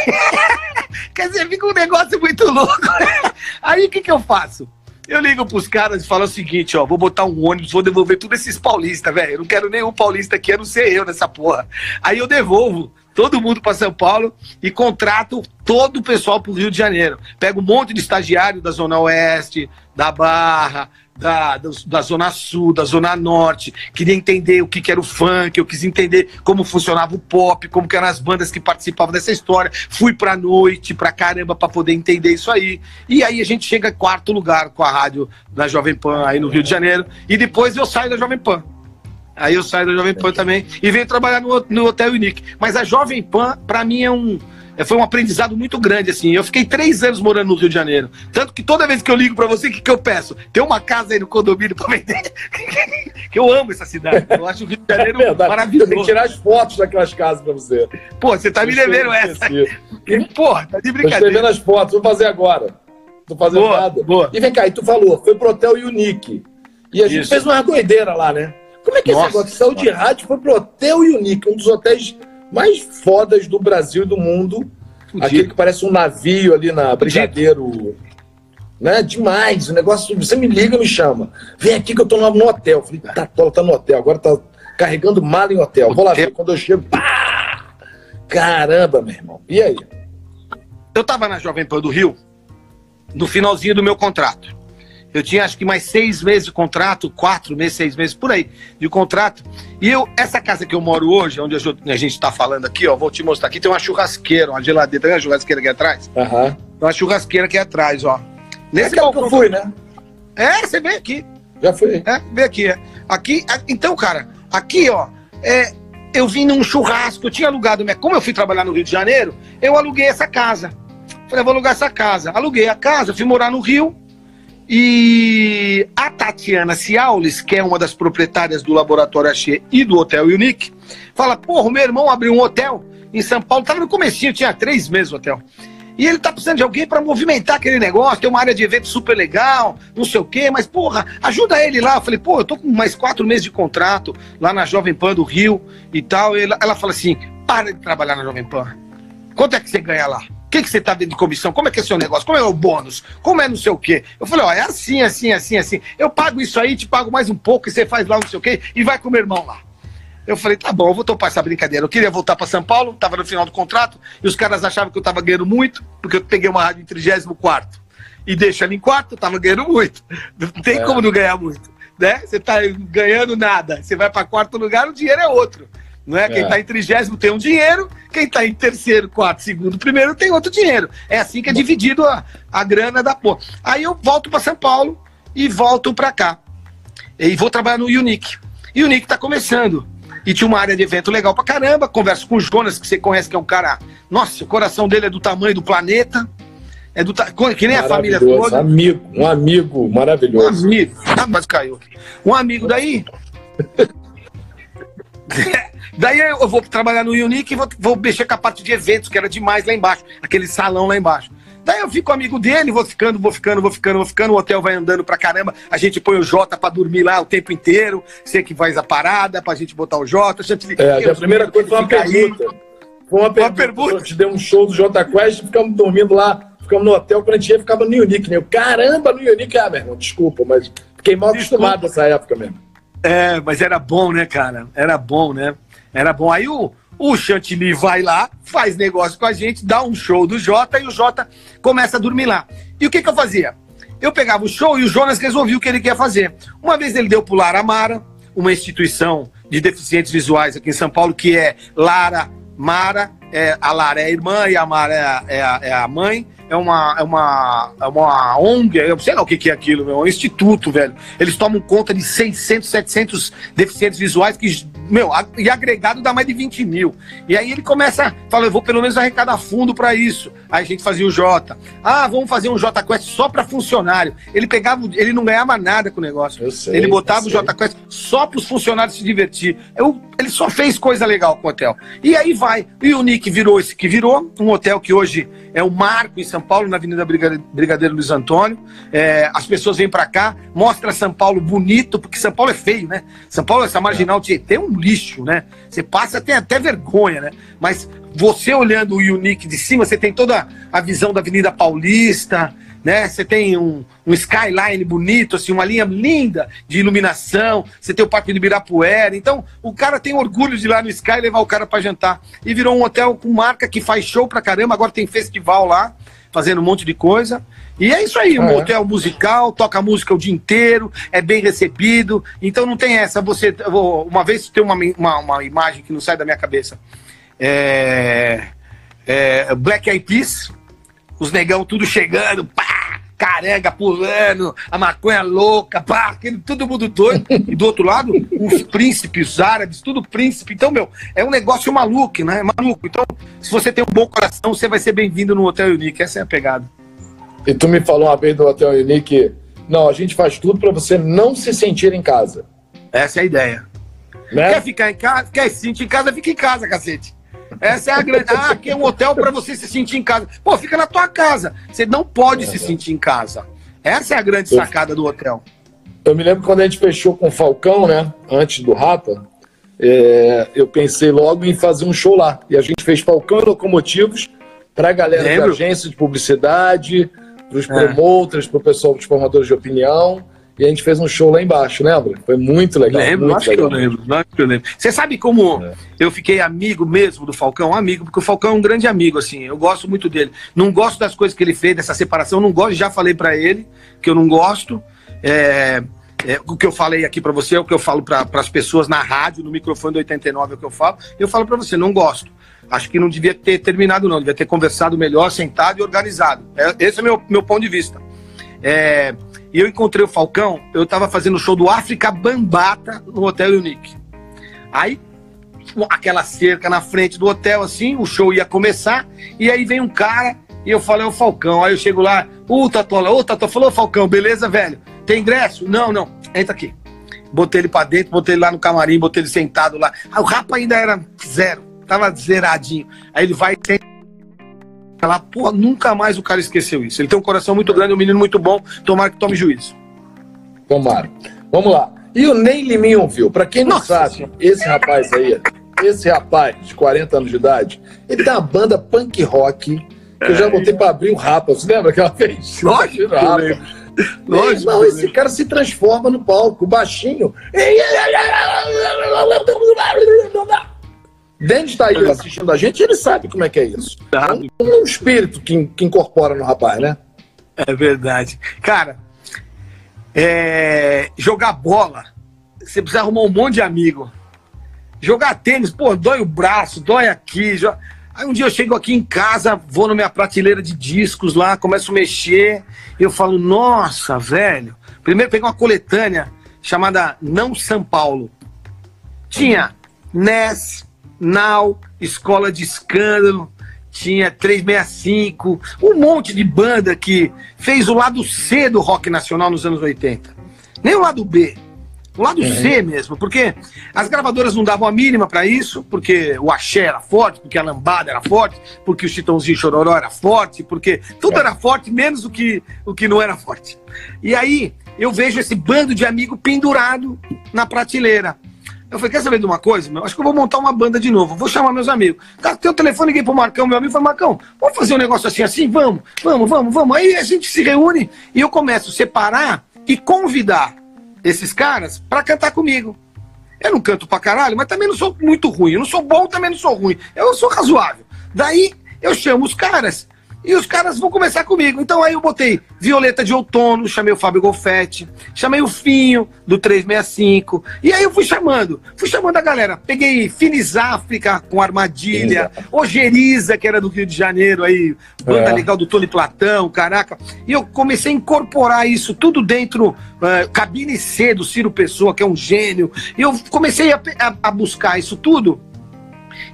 Quer dizer, fica um negócio muito louco. Aí o que, que eu faço? Eu ligo pros caras e falo o seguinte, ó, vou botar um ônibus, vou devolver tudo esses paulistas, velho. Eu não quero nenhum paulista aqui, a não ser eu nessa porra. Aí eu devolvo todo mundo para São Paulo e contrato todo o pessoal para o Rio de Janeiro. Pego um monte de estagiário da Zona Oeste, da Barra, da, da, Zona Sul, da Zona Norte, queria entender o que, que, era o funk, eu quis entender como funcionava o pop, como eram as bandas que participavam dessa história. Fui pra noite, pra caramba, pra poder entender isso aí. E aí a gente chega em quarto lugar com a rádio da Jovem Pan aí no Rio de Janeiro, e depois eu saio da Jovem Pan. Aí eu saio da Jovem Pan também e venho trabalhar no, no Hotel Unique. Mas a Jovem Pan, para mim, é um, foi um aprendizado muito grande, assim. Eu fiquei três anos morando no Rio de Janeiro. Tanto que toda vez que eu ligo para você, o que, que eu peço? Tem uma casa aí no condomínio para vender. que eu amo essa cidade. Eu acho o Rio de Janeiro é maravilhoso. Tem que tirar as fotos daquelas casas para você. Pô, você tá me devendo essa. Pô, tá de brincadeira. Tô escrevendo as fotos, vou fazer agora. Tô fazendo boa, nada. Boa. E vem cá, e tu falou, foi pro Hotel Unique. E a gente Isso. fez uma doideira lá, né? Como é que Nossa, esse negócio saiu de rádio foi pro Hotel Unique, um dos hotéis mais fodas do Brasil e do mundo. Fudido. Aquele que parece um navio ali na Brigadeiro. Né? Demais. O negócio. Você me liga me chama. Vem aqui que eu tô no hotel. falei, tá, tá, tá no hotel. Agora tá carregando mala em hotel. Vou lá ver. Quando eu chego. Pá! Caramba, meu irmão. E aí? Eu tava na Jovem Pan do Rio, no finalzinho do meu contrato. Eu tinha acho que mais seis meses de contrato, quatro meses, seis meses, por aí, de contrato. E eu, essa casa que eu moro hoje, onde a gente está falando aqui, ó, vou te mostrar aqui, tem uma churrasqueira, uma geladeira, tem uma churrasqueira aqui atrás? Aham. Uhum. Tem uma churrasqueira aqui atrás, ó. Nesse é que eu fui, né? É, você vem aqui. Já fui. É, vem aqui, é. Aqui, então, cara, aqui, ó, é, eu vim num churrasco, eu tinha alugado, como eu fui trabalhar no Rio de Janeiro, eu aluguei essa casa. Falei, vou alugar essa casa. Aluguei a casa, fui morar no Rio, e a Tatiana Ciaulis, que é uma das proprietárias do Laboratório Axê e do Hotel Unique, fala, porra, meu irmão abriu um hotel em São Paulo, tava no comecinho, tinha três meses o hotel. E ele tá precisando de alguém para movimentar aquele negócio, tem uma área de evento super legal, não sei o quê, mas, porra, ajuda ele lá. Eu falei, pô, eu tô com mais quatro meses de contrato lá na Jovem Pan do Rio e tal. E ela, ela fala assim: para de trabalhar na Jovem Pan. Quanto é que você ganha lá? O que, que você está dentro de comissão? Como é que é seu negócio? Como é o bônus? Como é não sei o quê? Eu falei, ó, é assim, assim, assim, assim. Eu pago isso aí, te pago mais um pouco e você faz lá não sei o quê e vai com o meu irmão lá. Eu falei, tá bom, eu vou topar essa brincadeira. Eu queria voltar para São Paulo, estava no final do contrato, e os caras achavam que eu estava ganhando muito, porque eu peguei uma rádio em 34 e deixa ela em quarto, eu estava ganhando muito. Não tem é. como não ganhar muito. Né? Você está ganhando nada. Você vai para quarto lugar, o dinheiro é outro. Não é? Quem está é. em trigésimo tem um dinheiro, quem está em terceiro, quarto, segundo, primeiro tem outro dinheiro. É assim que é dividido a, a grana da porra. Aí eu volto para São Paulo e volto para cá. E vou trabalhar no Unique. E o Unique está começando. E tinha uma área de evento legal pra caramba. Converso com o Jonas, que você conhece, que é um cara. Nossa, o coração dele é do tamanho do planeta. É do que nem a família toda. Amigo, um amigo maravilhoso. Um amigo. Ah, mas caiu. Um amigo daí. Daí eu vou trabalhar no Unique e vou, vou mexer com a parte de eventos, que era demais lá embaixo, aquele salão lá embaixo. Daí eu fico amigo dele, vou ficando, vou ficando, vou ficando, vou ficando, o hotel vai andando pra caramba, a gente põe o Jota pra dormir lá o tempo inteiro, você que faz a parada pra gente botar o Jota. Gente, é, a primeira coisa foi uma pergunta. Foi uma, uma pergunta. A gente deu um show do Jota Quest, ficamos dormindo lá, ficamos no hotel, quando a gente ia, ficava no Unique, né? Eu, caramba, no Unique, ah, meu irmão, desculpa, mas fiquei mal desculpa. acostumado nessa época mesmo. É, mas era bom, né, cara? Era bom, né? Era bom. Aí o, o Chantilly vai lá, faz negócio com a gente, dá um show do Jota e o Jota começa a dormir lá. E o que, que eu fazia? Eu pegava o show e o Jonas resolvia o que ele queria fazer. Uma vez ele deu pro Lara Mara, uma instituição de deficientes visuais aqui em São Paulo, que é Lara Mara, é, a Lara é a irmã e a Mara é a, é a, é a mãe é uma, é uma, é uma ONG, eu sei lá o que, que é aquilo, meu, é um instituto, velho. Eles tomam conta de 600, 700 deficientes visuais que meu, e agregado dá mais de 20 mil. E aí ele começa, fala, eu vou pelo menos arrecadar fundo para isso. Aí a gente fazia o J. Ah, vamos fazer um J Quest só para funcionário. Ele pegava, ele não ganhava nada com o negócio. Sei, ele botava o J Quest só para os funcionários se divertir. Eu, ele só fez coisa legal com o hotel. E aí vai. E o Nick virou esse que virou, um hotel que hoje é o marco em São Paulo, na Avenida Brigadeiro Luiz Antônio. É, as pessoas vêm para cá, mostra São Paulo bonito, porque São Paulo é feio, né? São Paulo, essa marginal tem um lixo, né? Você passa, tem até vergonha, né? Mas você olhando o Unique de cima, você tem toda a visão da Avenida Paulista, né? Você tem um, um, skyline bonito, assim, uma linha linda de iluminação. Você tem o Parque de Ibirapuera. Então, o cara tem orgulho de ir lá no Sky levar o cara para jantar. E virou um hotel com marca que faz show pra caramba. Agora tem festival lá, fazendo um monte de coisa. E é isso aí, um é. hotel musical, toca música o dia inteiro, é bem recebido. Então não tem essa. Você, uma vez tem uma, uma, uma imagem que não sai da minha cabeça. É, é, Black Eyed Peas, os negão tudo chegando, pá, caranga pulando, a maconha louca, pá, aquele, todo mundo doido. E do outro lado, os príncipes árabes, tudo príncipe. Então, meu, é um negócio maluco, né? Maluco. Então, se você tem um bom coração, você vai ser bem-vindo no Hotel Unique. Essa é a pegada. E tu me falou uma vez do Hotel Unique, não, a gente faz tudo para você não se sentir em casa. Essa é a ideia. Né? Quer ficar em casa? Quer se sentir em casa? Fica em casa, cacete. Essa é a grande. Ah, aqui é um hotel para você se sentir em casa. Pô, fica na tua casa. Você não pode é, se sentir em casa. Essa é a grande sacada do hotel. Eu me lembro quando a gente fechou com o Falcão, né? Antes do Rapa, é, eu pensei logo em fazer um show lá. E a gente fez Falcão e Locomotivos para a galera Lembro. de agência de publicidade, para os é. promoters, para o pessoal dos formadores de opinião. E a gente fez um show lá embaixo, lembra? Foi muito legal. Lembro, muito acho legal. que eu lembro, acho que eu lembro. Você sabe como é. eu fiquei amigo mesmo do Falcão? Amigo, porque o Falcão é um grande amigo, assim. Eu gosto muito dele. Não gosto das coisas que ele fez, dessa separação. Não gosto, já falei para ele que eu não gosto. É, é, o que eu falei aqui para você é o que eu falo para as pessoas na rádio, no microfone do 89 é o que eu falo. Eu falo para você, não gosto. Acho que não devia ter terminado, não. Devia ter conversado melhor, sentado e organizado. É, esse é o meu, meu ponto de vista. É, e eu encontrei o Falcão, eu estava fazendo o show do África Bambata no Hotel Unique. Aí, aquela cerca na frente do hotel, assim, o show ia começar, e aí vem um cara, e eu falei, é o Falcão. Aí eu chego lá, ô Tatola, ô Tatola, falou, Falcão, beleza, velho? Tem ingresso? Não, não, entra aqui. Botei ele pra dentro, botei ele lá no camarim, botei ele sentado lá. O rapa ainda era zero, tava zeradinho. Aí ele vai, senta lá, pô, nunca mais o cara esqueceu isso. Ele tem um coração muito grande, um menino muito bom, tomara que tome juízo. Tomara. Vamos lá. E o Ney Liminho viu? Pra quem não Nossa sabe, senhora. esse rapaz aí, esse rapaz de 40 anos de idade, ele tem uma banda punk rock que eu já botei pra abrir o rapa. Você lembra aquela vez? Lógico. Lógico. Não, esse cara se transforma no palco, baixinho. Denis está aí assistindo a gente, ele sabe como é que é isso. É um, um espírito que, que incorpora no rapaz, né? É verdade. Cara, é... jogar bola, você precisa arrumar um monte de amigo. Jogar tênis, pô, dói o braço, dói aqui. Aí um dia eu chego aqui em casa, vou na minha prateleira de discos lá, começo a mexer, eu falo, nossa, velho. Primeiro peguei uma coletânea chamada Não São Paulo. Tinha Ness, Now, Escola de Escândalo, tinha 365, um monte de banda que fez o lado C do rock nacional nos anos 80. Nem o lado B, o lado uhum. C mesmo, porque as gravadoras não davam a mínima para isso, porque o axé era forte, porque a lambada era forte, porque o chitãozinho chororó era forte, porque tudo é. era forte, menos o que, o que não era forte. E aí eu vejo esse bando de amigo pendurado na prateleira. Eu falei, quer saber de uma coisa, meu? Acho que eu vou montar uma banda de novo. Vou chamar meus amigos. Cara, tem o telefone, liguei pro Marcão, meu amigo, falei, Marcão, vamos fazer um negócio assim, assim? Vamos, vamos, vamos, vamos. Aí a gente se reúne e eu começo a separar e convidar esses caras para cantar comigo. Eu não canto pra caralho, mas também não sou muito ruim. Eu não sou bom, também não sou ruim. Eu sou razoável. Daí eu chamo os caras e os caras vão começar comigo. Então aí eu botei Violeta de Outono, chamei o Fábio Golfetti, chamei o Finho do 365. E aí eu fui chamando, fui chamando a galera. Peguei Finis África com Armadilha, Ogeriza, que era do Rio de Janeiro, aí, banda é. legal do Tony Platão, caraca. E eu comecei a incorporar isso tudo dentro, uh, cabine C do Ciro Pessoa, que é um gênio. E eu comecei a, a, a buscar isso tudo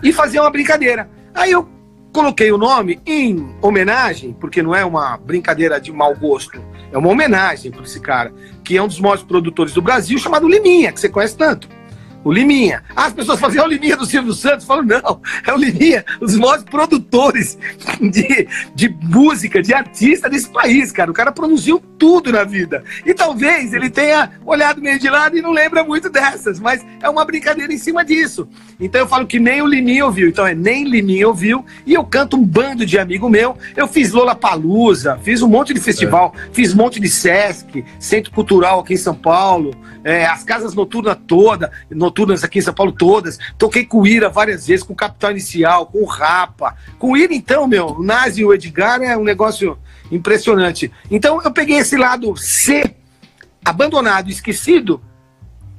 e fazer uma brincadeira. Aí eu Coloquei o nome em homenagem, porque não é uma brincadeira de mau gosto, é uma homenagem para esse cara, que é um dos maiores produtores do Brasil, chamado Liminha, que você conhece tanto o Liminha. Ah, as pessoas falam, é o Liminha do Silvio Santos. Falam, não, é o Liminha, os maiores produtores de, de música, de artista desse país, cara. O cara produziu tudo na vida. E talvez ele tenha olhado meio de lado e não lembra muito dessas, mas é uma brincadeira em cima disso. Então eu falo que nem o Liminha ouviu. Então é nem Liminha ouviu. E eu canto um bando de amigo meu. Eu fiz Lola Palusa, fiz um monte de festival, é. fiz um monte de Sesc, Centro Cultural aqui em São Paulo, é, as casas noturnas todas, noturnas aqui em São Paulo todas. Toquei com o Ira várias vezes, com o Capital Inicial, com o Rapa. Com o Ira, então, meu, o Nazi e o Edgar é um negócio impressionante. Então eu peguei esse lado C, abandonado, esquecido,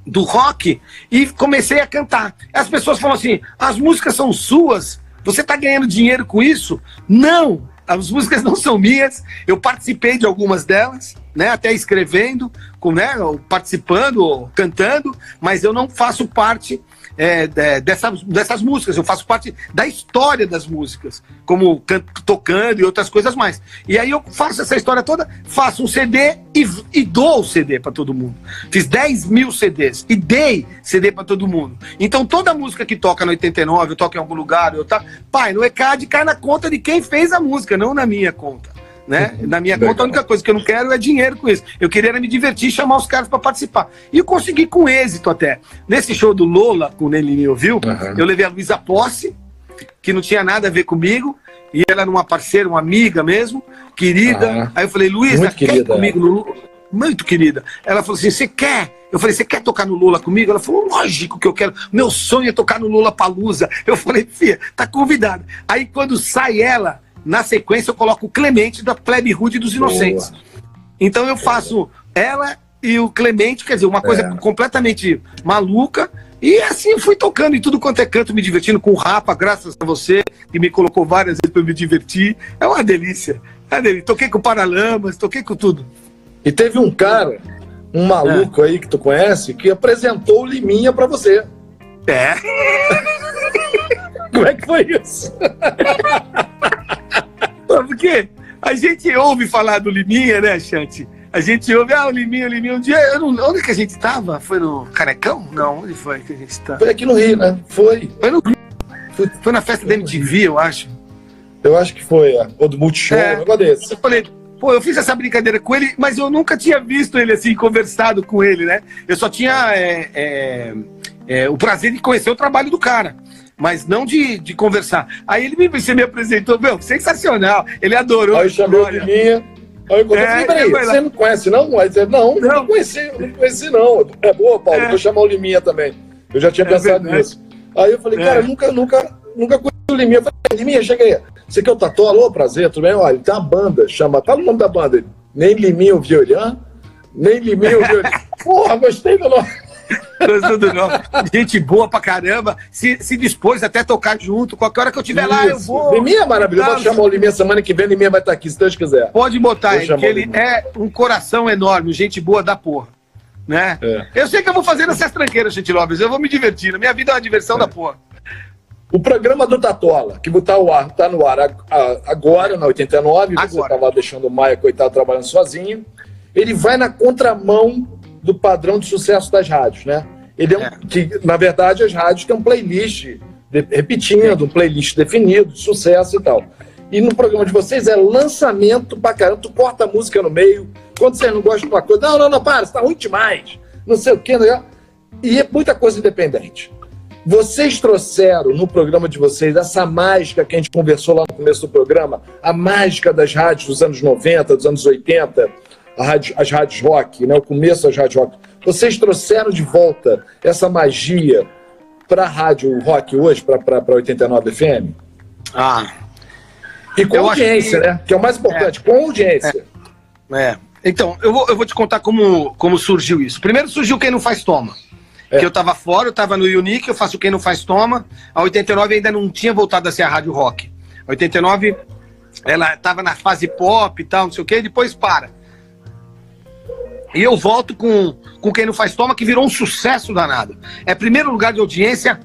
do rock, e comecei a cantar. As pessoas falam assim: as músicas são suas, você está ganhando dinheiro com isso? Não! As músicas não são minhas, eu participei de algumas delas, né, até escrevendo, com, né, participando, cantando, mas eu não faço parte é, dessas, dessas músicas, eu faço parte da história das músicas, como tocando e outras coisas mais. E aí eu faço essa história toda, faço um CD e, e dou o CD para todo mundo. Fiz 10 mil CDs e dei CD para todo mundo. Então toda música que toca no 89, eu toco em algum lugar, eu tá, pai, no ECAD cai na conta de quem fez a música, não na minha conta né? Na minha conta, a única coisa que eu não quero é dinheiro com isso. Eu queria me divertir e chamar os caras para participar. E eu consegui com êxito até. Nesse show do Lola, com o me ouviu, uhum. eu levei a Luísa Posse, que não tinha nada a ver comigo, e ela era uma parceira, uma amiga mesmo, querida. Uhum. Aí eu falei, Luísa, quer querida, comigo no Lula? Muito querida. Ela falou assim: você quer? Eu falei, você quer tocar no Lula comigo? Ela falou, lógico que eu quero. Meu sonho é tocar no Lula Palusa. Eu falei, filha, tá convidada. Aí quando sai ela, na sequência, eu coloco o Clemente da Plebe Rude dos Inocentes. Boa. Então eu faço ela e o Clemente, quer dizer, uma coisa é. completamente maluca. E assim eu fui tocando em tudo quanto é canto, me divertindo com o Rapa, graças a você, que me colocou várias vezes para me divertir. É uma delícia. É uma delícia. Toquei com Paralamas, toquei com tudo. E teve um cara, um maluco é. aí que tu conhece, que apresentou o Liminha para você. É. Como é que foi isso? Porque a gente ouve falar do Liminha, né, Chante? A gente ouve, ah, o Liminha, o Liminha. Um dia, eu não, onde que a gente estava? Foi no Canecão? Não, onde foi que a gente estava? Foi aqui no Rio, né? Foi. Foi no. Foi, foi na festa da MTV, eu acho. Eu acho que foi, é. ou do Multishow, é, um desse. Eu falei, pô, eu fiz essa brincadeira com ele, mas eu nunca tinha visto ele assim, conversado com ele, né? Eu só tinha é, é, é, o prazer de conhecer o trabalho do cara mas não de, de conversar. Aí ele me, você me apresentou, meu, sensacional. Ele adorou. Aí chamou de minha. Aí eu falei, é, peraí, você não conhece não? Aí você, não, não, não conheci, não conheci não. É boa, Paulo, é. vou chamar o Liminha também. Eu já tinha é pensado verdade. nisso. Aí eu falei, cara, é. nunca, nunca, nunca conheci o Liminha. Eu falei, Liminha, chega aí. Você quer o Tatu? Alô, prazer, tudo bem? Olha, ele tem uma banda, chama, fala o nome da banda. Nem Liminha o Violhã, nem Liminha o Violhã. Porra, gostei do nome. Gente boa pra caramba. Se, se dispôs até tocar junto. Qualquer hora que eu estiver lá, eu vou. Liminha é maravilhoso. Vou chamar o Liminha semana que vem. Liminha vai estar aqui, se Deus quiser. Pode botar aí, que ele é um coração enorme. Gente boa da porra. Né? É. Eu sei que eu vou fazer essas tranqueiras, gente Lopes. Eu vou me divertir. Minha vida é uma diversão é. da porra. O programa do Tatola, que tá, ar, tá no ar agora, na 89, agora. você estava deixando o Maia, coitado, trabalhando sozinho. Ele vai na contramão do padrão de sucesso das rádios, né? Ele é, um, é. que, na verdade, as rádios têm um playlist de, repetindo, um playlist definido, de sucesso e tal. E no programa de vocês é lançamento pra caramba, tu corta a música no meio, quando você não gosta de uma coisa, não, não, não, para, você tá ruim demais, não sei o quê, né? e é muita coisa independente. Vocês trouxeram no programa de vocês essa mágica que a gente conversou lá no começo do programa, a mágica das rádios dos anos 90, dos anos 80, rádio, as rádios rock, né, o começo das rádios rock. Vocês trouxeram de volta essa magia para a rádio rock hoje, para 89 FM? Ah, E com audiência, que- né? Que é o mais importante, com audiência. É. Então, eu vou, eu vou te contar como, como surgiu isso. Primeiro surgiu Quem Não Faz Toma. É. Que eu tava fora, eu tava no Unique, eu faço Quem Não Faz Toma. A 89 ainda não tinha voltado a ser a rádio rock. A 89, ela tava na fase pop e tal, não sei o quê, depois para. E eu volto com, com Quem Não Faz Toma, que virou um sucesso danado. É primeiro lugar de audiência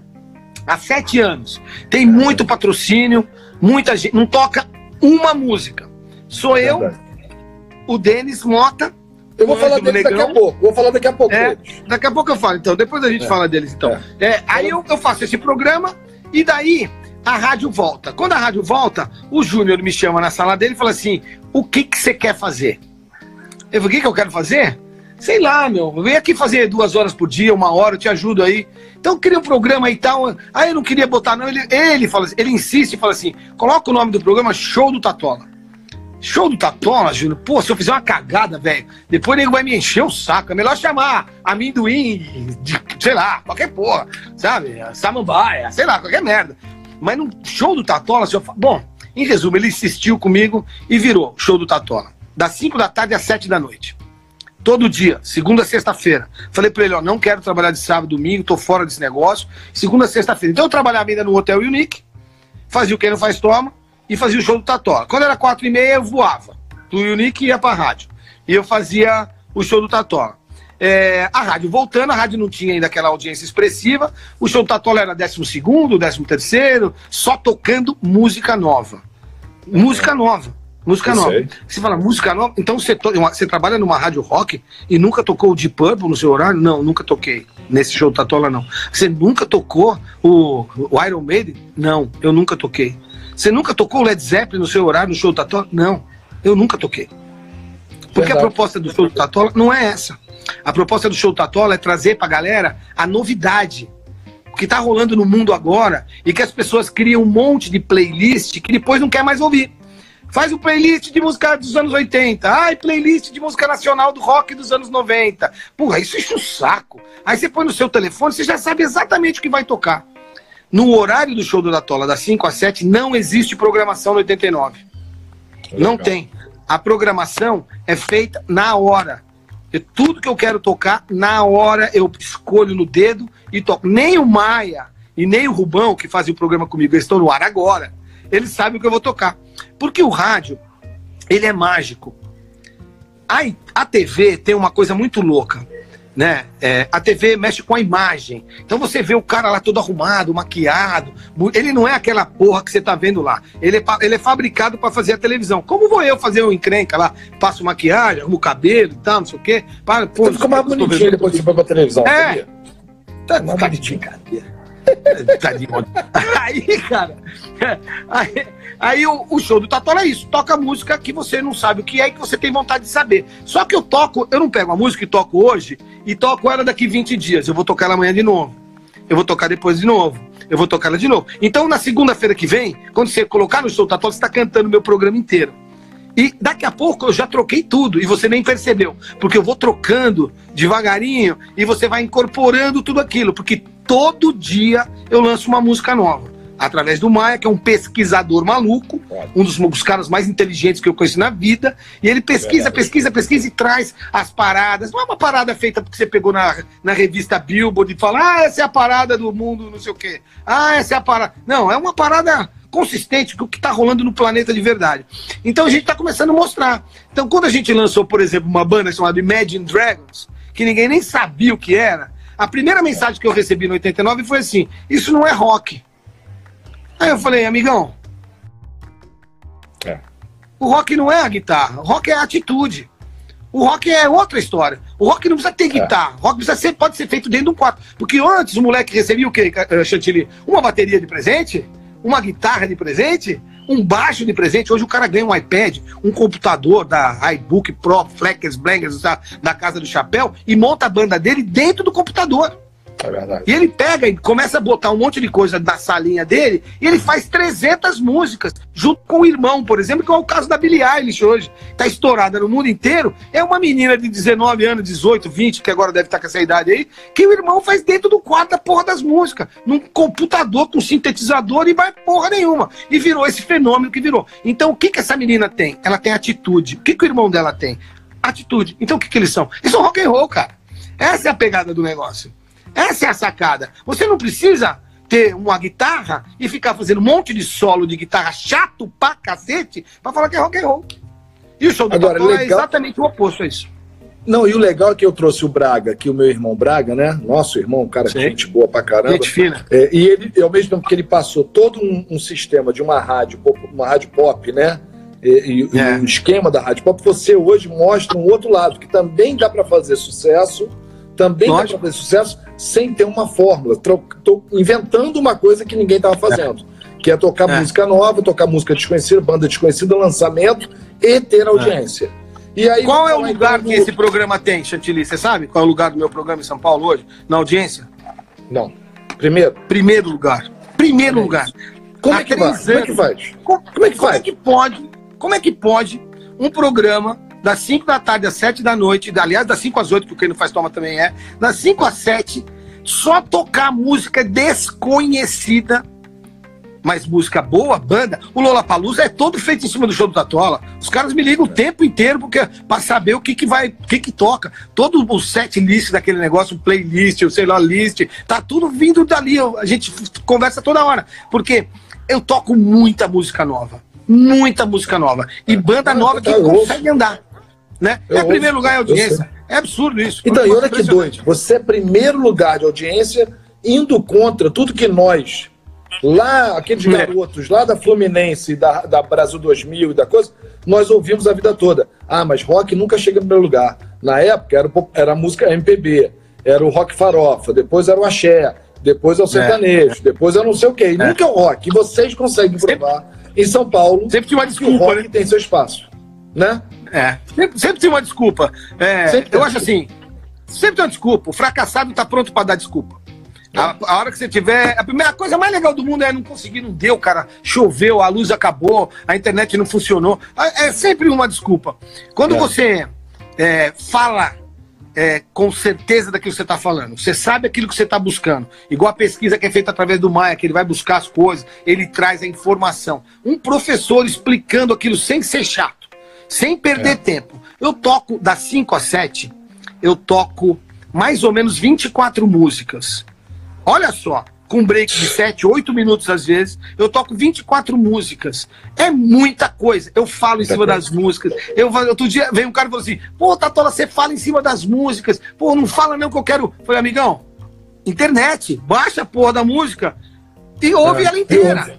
há sete anos. Tem muito patrocínio, muita gente. Não toca uma música. Sou eu, o Denis Mota. Eu vou o falar deles daqui a pouco. Vou falar daqui a pouco. É, daqui a pouco eu falo, então. Depois a gente É. fala deles, então. É, aí eu, eu faço esse programa e daí a rádio volta. Quando a rádio volta, o Júnior me chama na sala dele e fala assim: o que que você quer fazer? Eu falei, o que que eu quero fazer? Sei lá, meu. Vem aqui fazer duas horas por dia, uma hora, eu te ajudo aí. Então queria um programa e tal. Aí eu não queria botar, não. Ele, ele, fala, ele insiste e fala assim: coloca o nome do programa Show do Tatola. Show do Tatola, Júnior. Pô, se eu fizer uma cagada, velho, depois nego vai me encher o saco. É melhor chamar amendoim, de, sei lá, qualquer porra, sabe? Samambaia, sei lá, qualquer merda. Mas no show do Tatola, se eu fa... Bom, em resumo, ele insistiu comigo e virou show do Tatola. Das 5 da tarde às 7 da noite. Todo dia, segunda a sexta-feira. Falei pra ele, ó, não quero trabalhar de sábado, domingo, tô fora desse negócio. Segunda a sexta-feira. Então eu trabalhava ainda no Hotel Unique, fazia o Quem Não Faz Toma e fazia o show do Tatola. Quando era quatro e meia, eu voava do Unique ia pra rádio. E eu fazia o show do Tatola. É, a rádio voltando, a rádio não tinha ainda aquela audiência expressiva. O show do Tatola era 12 segundo, 13 terceiro, só tocando música nova. Música nova. Música nova. Você fala música nova, então você, to- você trabalha numa rádio rock e nunca tocou o Deep Purple no seu horário? Não, nunca toquei. Nesse show do Tatola, não. Você nunca tocou o, o Iron Maiden? Não, eu nunca toquei. Você nunca tocou o Led Zeppelin no seu horário no show do Tatola? Não, eu nunca toquei. Porque Verdade. a proposta do show do Tatola não é essa. A proposta do show do Tatola é trazer pra galera a novidade. Que tá rolando no mundo agora e que as pessoas criam um monte de playlist que depois não quer mais ouvir. Faz um playlist de música dos anos 80. Ai, playlist de música nacional do rock dos anos 90. Porra, isso enche o saco. Aí você põe no seu telefone, você já sabe exatamente o que vai tocar. No horário do show do Datola, das 5 às 7, não existe programação no 89. Não tem. A programação é feita na hora. E tudo que eu quero tocar, na hora eu escolho no dedo e toco. Nem o Maia e nem o Rubão, que fazem o programa comigo, eles estão no ar agora, eles sabem o que eu vou tocar. Porque o rádio, ele é mágico. A, a TV tem uma coisa muito louca. Né? É, a TV mexe com a imagem. Então você vê o cara lá todo arrumado, maquiado. Ele não é aquela porra que você tá vendo lá. Ele é, ele é fabricado para fazer a televisão. Como vou eu fazer um encrenca lá? Passo maquiagem, arrumo o cabelo e tal, não sei o quê. Para, pô, Você fica mais bonitinho depois que você foi pra televisão. É. Tá, tá não. de brincadeira. Tá de onda. Aí, cara, aí, aí o, o show do Tatola é isso. Toca música que você não sabe o que é e que você tem vontade de saber. Só que eu toco, eu não pego a música e toco hoje e toco ela daqui 20 dias. Eu vou tocar ela amanhã de novo. Eu vou tocar depois de novo. Eu vou tocar ela de novo. Então, na segunda-feira que vem, quando você colocar no show do Tatola, você está cantando meu programa inteiro. E daqui a pouco eu já troquei tudo e você nem percebeu. Porque eu vou trocando devagarinho e você vai incorporando tudo aquilo. Porque todo dia eu lanço uma música nova. Através do Maia, que é um pesquisador maluco, um dos, dos caras mais inteligentes que eu conheci na vida. E ele pesquisa, pesquisa, pesquisa e traz as paradas. Não é uma parada feita porque você pegou na, na revista Billboard e fala, ah, essa é a parada do mundo, não sei o quê. Ah, essa é a parada. Não, é uma parada consistente com o que está rolando no planeta de verdade. Então a gente está começando a mostrar. Então quando a gente lançou, por exemplo, uma banda chamada Imagine Dragons, que ninguém nem sabia o que era, a primeira mensagem que eu recebi no 89 foi assim: isso não é rock. Aí eu falei, amigão, É. o rock não é a guitarra, o rock é a atitude. O rock é outra história. O rock não precisa ter guitarra. O rock precisa ser, pode ser feito dentro de um quarto. Porque antes o moleque recebia o quê, eh, Chantilly? Uma bateria de presente? Uma guitarra de presente? Um baixo de presente? Hoje o cara ganha um iPad, um computador da iBook Pro, Fleckers, Blangers, da, da Casa do Chapéu e monta a banda dele dentro do computador. É verdade. E ele pega e começa a botar um monte de coisa da salinha dele e ele faz 300 músicas junto com o irmão, por exemplo, que é o caso da Billie Eilish hoje. Tá estourada no mundo inteiro. É uma menina de 19 anos, 18, 20, que agora deve estar com essa idade aí, que o irmão faz dentro do quarto da porra das músicas, num computador com sintetizador e vai porra nenhuma. E virou esse fenômeno que virou. Então o que que essa menina tem? Ela tem atitude. O que que o irmão dela tem? Atitude. Então o que que eles são? Eles são rock and roll, cara. Essa é a pegada do negócio. Essa é a sacada. Você não precisa ter uma guitarra e ficar fazendo um monte de solo de guitarra chato pra cacete pra falar que é rock and roll. E o show do Agora, é legal- exatamente o oposto a isso. Não, e o legal é que eu trouxe o Braga, que o meu irmão Braga, né? Nosso irmão, um cara Sim. gente boa pra caramba. Gente fina. É, e ele, ao mesmo tempo que ele passou todo um, um sistema de uma rádio, pop- uma rádio pop, né? E, e É. o esquema da rádio pop, você hoje mostra um outro lado, que também dá para fazer sucesso, também dá Lógico. para fazer sucesso sem ter uma fórmula. Tô inventando uma coisa que ninguém estava fazendo. Que é tocar É. música nova, tocar música desconhecida, banda desconhecida, lançamento e ter audiência. E aí, Qual é o vamos lugar que então esse programa tem, Chantilly? Você sabe qual é o lugar do meu programa em São Paulo hoje? Na audiência? Não. Primeiro, Primeiro lugar. Primeiro lugar. como é que vai? Como é que faz? Co- Como é que Como é faz? que pode? Como é que pode um programa das 5 da tarde às 7 da noite, aliás, das 5 às 8, porque não faz toma também é, das 5 às 7, só tocar música desconhecida, mas música boa, banda. O Lola Palusa é todo feito em cima do show do Tatola. Os caras me ligam o tempo inteiro porque para saber o que que vai, o que que toca. Todo o set list daquele negócio, playlist, ou sei lá, list, tá tudo vindo dali. A gente conversa toda hora, porque eu toco muita música nova, muita música nova e banda Ah, nova que consegue andar, né? Eu é primeiro ouço, lugar em audiência. É absurdo isso. Então, e olha que doido. Você é primeiro lugar de audiência, indo contra tudo que nós, lá, aqueles É. garotos lá da Fluminense, da, da Brasil 2000 e da coisa, nós ouvimos a vida toda. Ah, mas rock nunca chega em primeiro lugar. Na época era, era a música MPB, era o rock farofa, depois era o axé, depois é o sertanejo, depois é não sei o quê. E nunca é o rock. E vocês conseguem provar em São Paulo Sempre tinha uma que o desculpa, rock né? tem seu espaço. Né? É, sempre, sempre tem uma desculpa. É, tem eu uma acho assim, sempre tem uma desculpa. O fracassado tá pronto pra dar desculpa. A, a hora que você tiver. A primeira coisa mais legal do mundo é não conseguir, não deu, cara. Choveu, a luz acabou, a internet não funcionou. É, é sempre uma desculpa. Quando É. você é, fala é, com certeza daquilo que você está falando, você sabe aquilo que você está buscando. Igual a pesquisa que é feita através do Maia, que ele vai buscar as coisas, ele traz a informação. Um professor explicando aquilo sem ser chato sem perder É. tempo. Eu toco das 5 às 7, eu toco mais ou menos 24 músicas. Olha só, com break de 7, 8 minutos às vezes, eu toco 24 músicas. É muita coisa. Eu falo em cima das músicas. Eu, outro dia veio um cara e falou assim: pô, Tatola, você fala em cima das músicas. Pô, não fala não que eu quero. Eu falei, amigão, internet, baixa a porra da música e ouve É, ela inteira.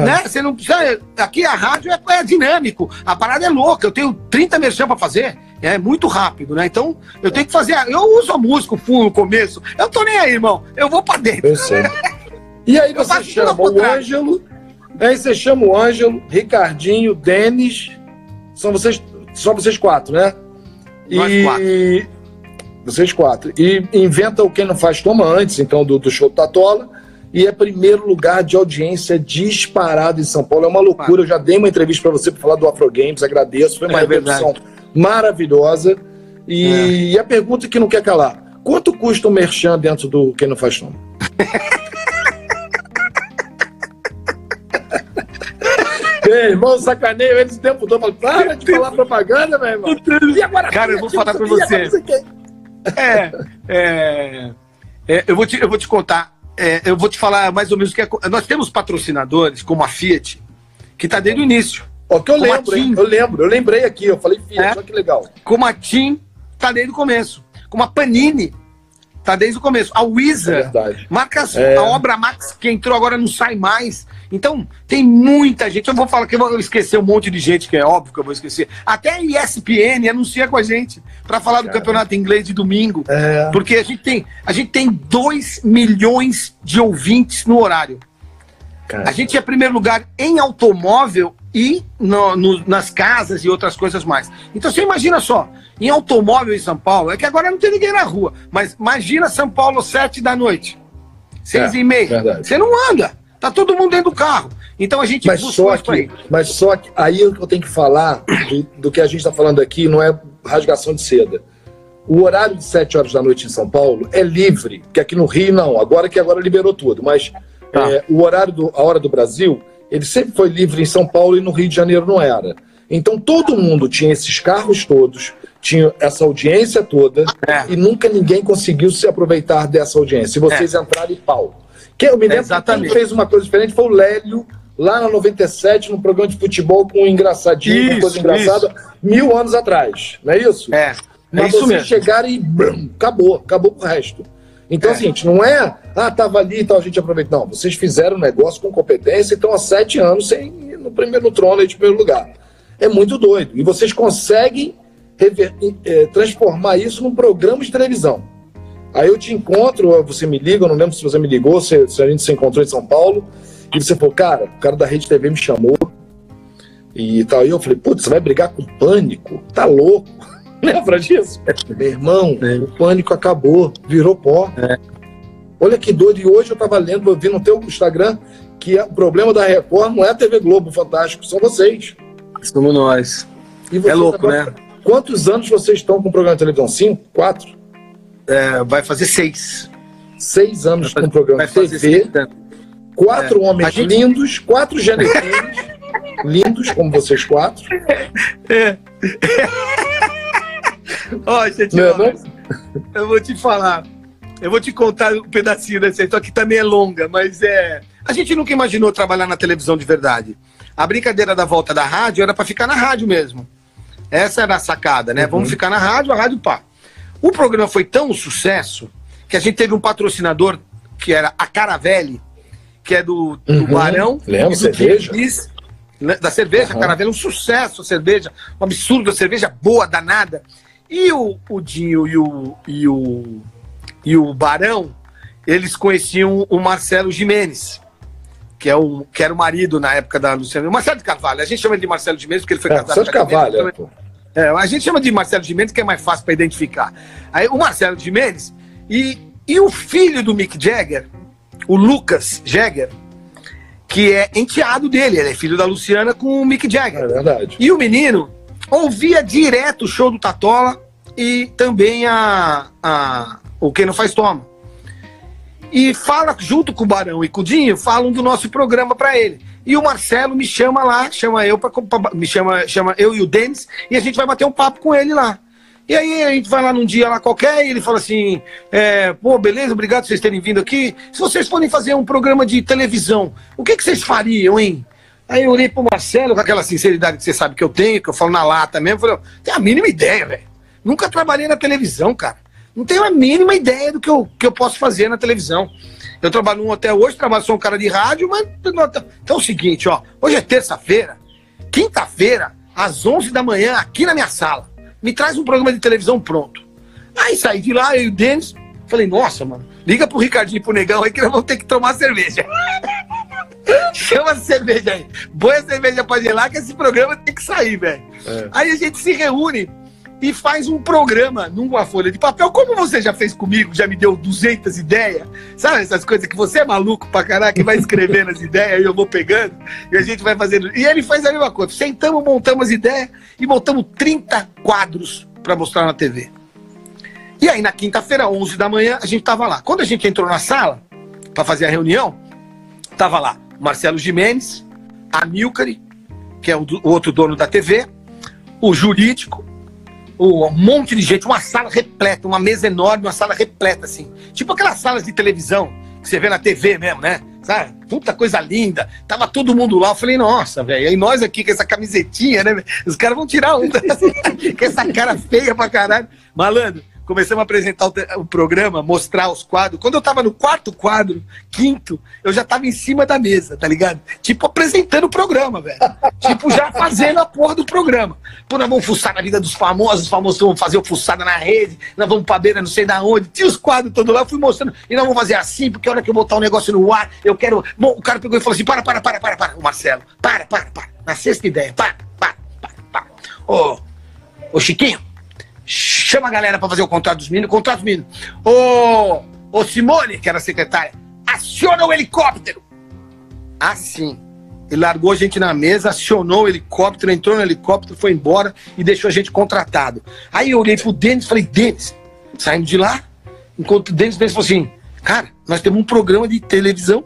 É. né? Você não precisa. Aqui a rádio é, é dinâmico. A parada é louca. Eu tenho 30 merchan pra fazer. É muito rápido, né? Então, eu tenho que fazer. Eu uso a música, o fundo, o começo. Eu tô nem aí, irmão. Eu vou pra dentro. Eu sei. E aí você chama o. Ângelo, aí você chama o Ângelo, Ricardinho, Denis, são vocês, só vocês quatro, né? Nós e quatro. vocês quatro. E inventa o Quem Não Faz Toma antes, então, do, do show Tatola. E é primeiro lugar de audiência disparado em São Paulo. É uma loucura. Eu já dei uma entrevista para você para falar do Afro Games, agradeço. Foi uma É repercussão maravilhosa. E, e a pergunta que não quer calar: quanto custa um merchan dentro do Quem Não Faz? Meu irmão, sacaneio eles o tempo todo. Falo, Para de falar propaganda, meu irmão. E agora, Cara, eu vou falar pra e agora você. o. É, é, é, eu, vou te, eu vou te contar. É, eu vou te falar mais ou menos o que é. Nós temos patrocinadores, como a Fiat, que tá desde o início. Ó, que eu Como lembro? Tim. Eu lembro, eu lembrei aqui, eu falei, Fiat, É? olha que legal. Como a TIM tá desde o começo. Como a Panini tá desde o começo. A É Wizard, verdade. marcas, É. a Obra Max que entrou agora não sai mais. Então, tem muita gente. Eu vou falar que eu vou esquecer um monte de gente, que é óbvio que eu vou esquecer. Até a ESPN anuncia com a gente para falar do Cara. campeonato inglês de domingo. É, Porque a gente tem, a gente tem 2 milhões de ouvintes no horário. cara. A gente é primeiro lugar em automóvel e no, no, nas casas e outras coisas mais. Então você imagina só, em automóvel em São Paulo, é que agora não tem ninguém na rua, mas imagina São Paulo sete da noite, seis é, e meia, verdade. você não anda, tá todo mundo dentro do carro. Então a gente mas só que, mas só que aí eu tenho que falar do, do que a gente está falando aqui não é rasgação de seda. O horário de 7 horas da noite em São Paulo é livre, que aqui no Rio não, agora que agora liberou tudo, mas tá. é, o horário do, a hora do Brasil ele sempre foi livre em São Paulo e no Rio de Janeiro não era. Então todo mundo tinha esses carros todos, tinha essa audiência toda é. e nunca ninguém conseguiu se aproveitar dessa audiência. E vocês é. entraram em pau. Quem eu me lembro é, quem fez uma coisa diferente foi o Lélio, lá na 97, no programa de futebol com um engraçadinho, isso, uma coisa engraçada, isso. mil anos atrás. Não é isso? É. Mas é isso vocês mesmo. chegaram e brum, acabou, acabou com o resto. Então, é. assim, gente, não é, ah, tava ali e tal, a gente aproveita. Não, vocês fizeram um negócio com competência e estão há sete anos sem no primeiro no trono aí de primeiro lugar. É muito doido. E vocês conseguem rever, é, transformar isso num programa de televisão. Aí eu te encontro, você me liga, eu não lembro se você me ligou, se, se a gente se encontrou em São Paulo, e você falou, cara, o cara da Rede TV me chamou e tal. E eu falei, putz, você vai brigar com pânico? Tá louco? Lembra disso? Meu irmão, é. o pânico acabou, virou pó. É. Olha que doido. E hoje eu estava lendo, eu vi no teu Instagram, que o problema da Record não é a TV Globo Fantástico, são vocês. Somos nós. é louco, né? Quantos anos vocês estão com o programa de televisão? Cinco? Quatro? É, vai fazer seis. Seis anos com o programa de TV. Quatro é. homens gente... lindos, quatro genetinhos lindos, como vocês quatro. É. Ó, gente, não, é eu vou te falar. Eu vou te contar um pedacinho dessa história que também é longa, mas é. A gente nunca imaginou trabalhar na televisão de verdade. A brincadeira da volta da rádio era para ficar na rádio mesmo. Essa era a sacada, né? Uhum. Vamos ficar na rádio, a rádio pá. O programa foi tão um sucesso que a gente teve um patrocinador que era a Caravelli, que é do, do uhum. Barão. Lembra, cerveja? Né? da cerveja, uhum. Caravelli, um sucesso a cerveja, um absurdo, a cerveja boa, danada. E o, o Dinho e o, e, o, e o Barão, eles conheciam o Marcelo Jimenez, que, é o, que era o marido na época da Luciana. O Marcelo de Carvalho, a gente chama de Marcelo Jimenez porque ele foi é, casado com a Carvalho. É, é, a gente chama de Marcelo Jimenez que é mais fácil para identificar. Aí o Marcelo Jimenez e, e o filho do Mick Jagger, o Lucas Jagger, que é enteado dele, ele é filho da Luciana com o Mick Jagger. É verdade. E o menino ouvia direto o show do Tatola e também a, a o Quem Não Faz Toma. E fala, junto com o Barão e com o Dinho, falam do nosso programa para ele. E o Marcelo me chama lá, chama eu para me chama, chama eu e o Denis, e a gente vai bater um papo com ele lá. E aí a gente vai lá num dia lá qualquer e ele fala assim: é, pô, beleza, obrigado vocês terem vindo aqui. Se vocês forem fazer um programa de televisão, o que, que vocês fariam, hein? Aí eu olhei pro Marcelo com aquela sinceridade que você sabe que eu tenho, que eu falo na lata mesmo. Falei, tem a mínima ideia, velho. Nunca trabalhei na televisão, cara. Não tenho a mínima ideia do que eu, que eu posso fazer na televisão. Eu trabalho num hotel hoje, trabalho, sou um cara de rádio, mas. Então é o seguinte, ó. Hoje é terça-feira, quinta-feira, às 11 da manhã, aqui na minha sala. Me traz um programa de televisão pronto. Aí saí de lá, eu e o Denis. Falei, nossa, mano, liga pro Ricardinho e pro Negão aí que nós vamos ter que tomar cerveja. Chama a cerveja aí. Põe a cerveja pra gelar que esse programa tem que sair, velho. É. Aí a gente se reúne e faz um programa numa folha de papel, como você já fez comigo, já me deu 200 ideias, sabe essas coisas que você é maluco pra caralho, que vai escrevendo as ideias e eu vou pegando, e a gente vai fazendo. E ele faz a mesma coisa. Sentamos, montamos as ideias e montamos 30 quadros para mostrar na TV. E aí, na quinta-feira, 11 da manhã, a gente tava lá. Quando a gente entrou na sala para fazer a reunião, tava lá Marcelo Jimenez, a Milcari, que é o, do, o outro dono da TV, o jurídico, um monte de gente, uma sala repleta, uma mesa enorme, uma sala repleta, assim. Tipo aquelas salas de televisão que você vê na TV mesmo, né? Sabe? Puta coisa linda. Tava todo mundo lá. Eu falei, nossa, velho. E nós aqui com essa camisetinha, né? Os caras vão tirar onda. com essa cara feia pra caralho. Malandro, começamos a apresentar o, o, programa, mostrar os quadros. Quando eu tava no quarto quadro, quinto, eu já tava em cima da mesa, tá ligado? Tipo, apresentando o programa, velho. tipo, já fazendo a porra do programa. Pô, nós vamos fuçar na vida dos famosos, os famosos vão fazer o fuçada na rede, nós vamos pra beira, não sei da onde. Tinha os quadros todos lá, eu fui mostrando. E nós vamos fazer assim, porque a hora que eu botar um negócio no ar, eu quero. Bom, o cara pegou e falou assim: para, para, para, para, para, o Marcelo, para, para, para. na sexta ideia, pá, pá, pá, pá. Ô, ô Chiquinho, chama a galera pra fazer o contrato dos meninos, contrato dos meninos. Ô, ô Simone, que era secretária, aciona o helicóptero. Assim. Ele largou a gente na mesa, acionou o helicóptero, entrou no helicóptero, foi embora e deixou a gente contratado. Aí eu olhei pro Denis e falei, Denis, saindo de lá, enquanto o Denis falou assim, cara, nós temos um programa de televisão.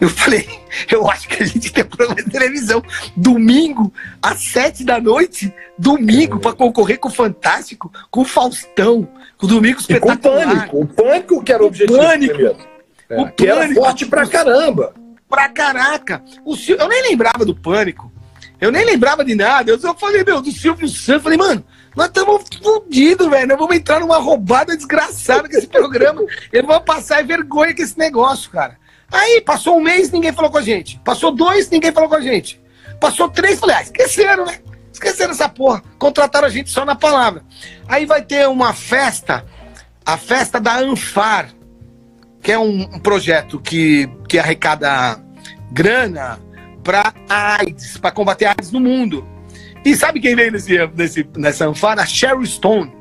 Eu falei, eu acho que a gente tem um programa de televisão. Domingo, às sete da noite, domingo, para concorrer com o Fantástico, com o Faustão, com o Domingo E com o Espetacular. pânico. O pânico que era o objetivo Pânico. primeiro. É, O que era Pânico. forte pra caramba. pra caraca. O Sil... Eu nem lembrava do pânico. Eu nem lembrava de nada. Eu só falei, meu, do Silvio Santos. Falei, mano, nós estamos fodidos, velho. Nós vamos entrar numa roubada desgraçada com esse programa. Eu vou passar vergonha com esse negócio, cara. Aí passou um mês, ninguém falou com a gente. Passou dois, ninguém falou com a gente. Passou três, falei, ah, esqueceram, né? Esqueceram essa porra. Contrataram a gente só na palavra. Aí vai ter uma festa, a festa da Anfar que é um, um projeto que, que arrecada grana para AIDS, para combater a AIDS no mundo. E sabe quem veio nesse, nesse, nessa anfara? A Sherry Stone.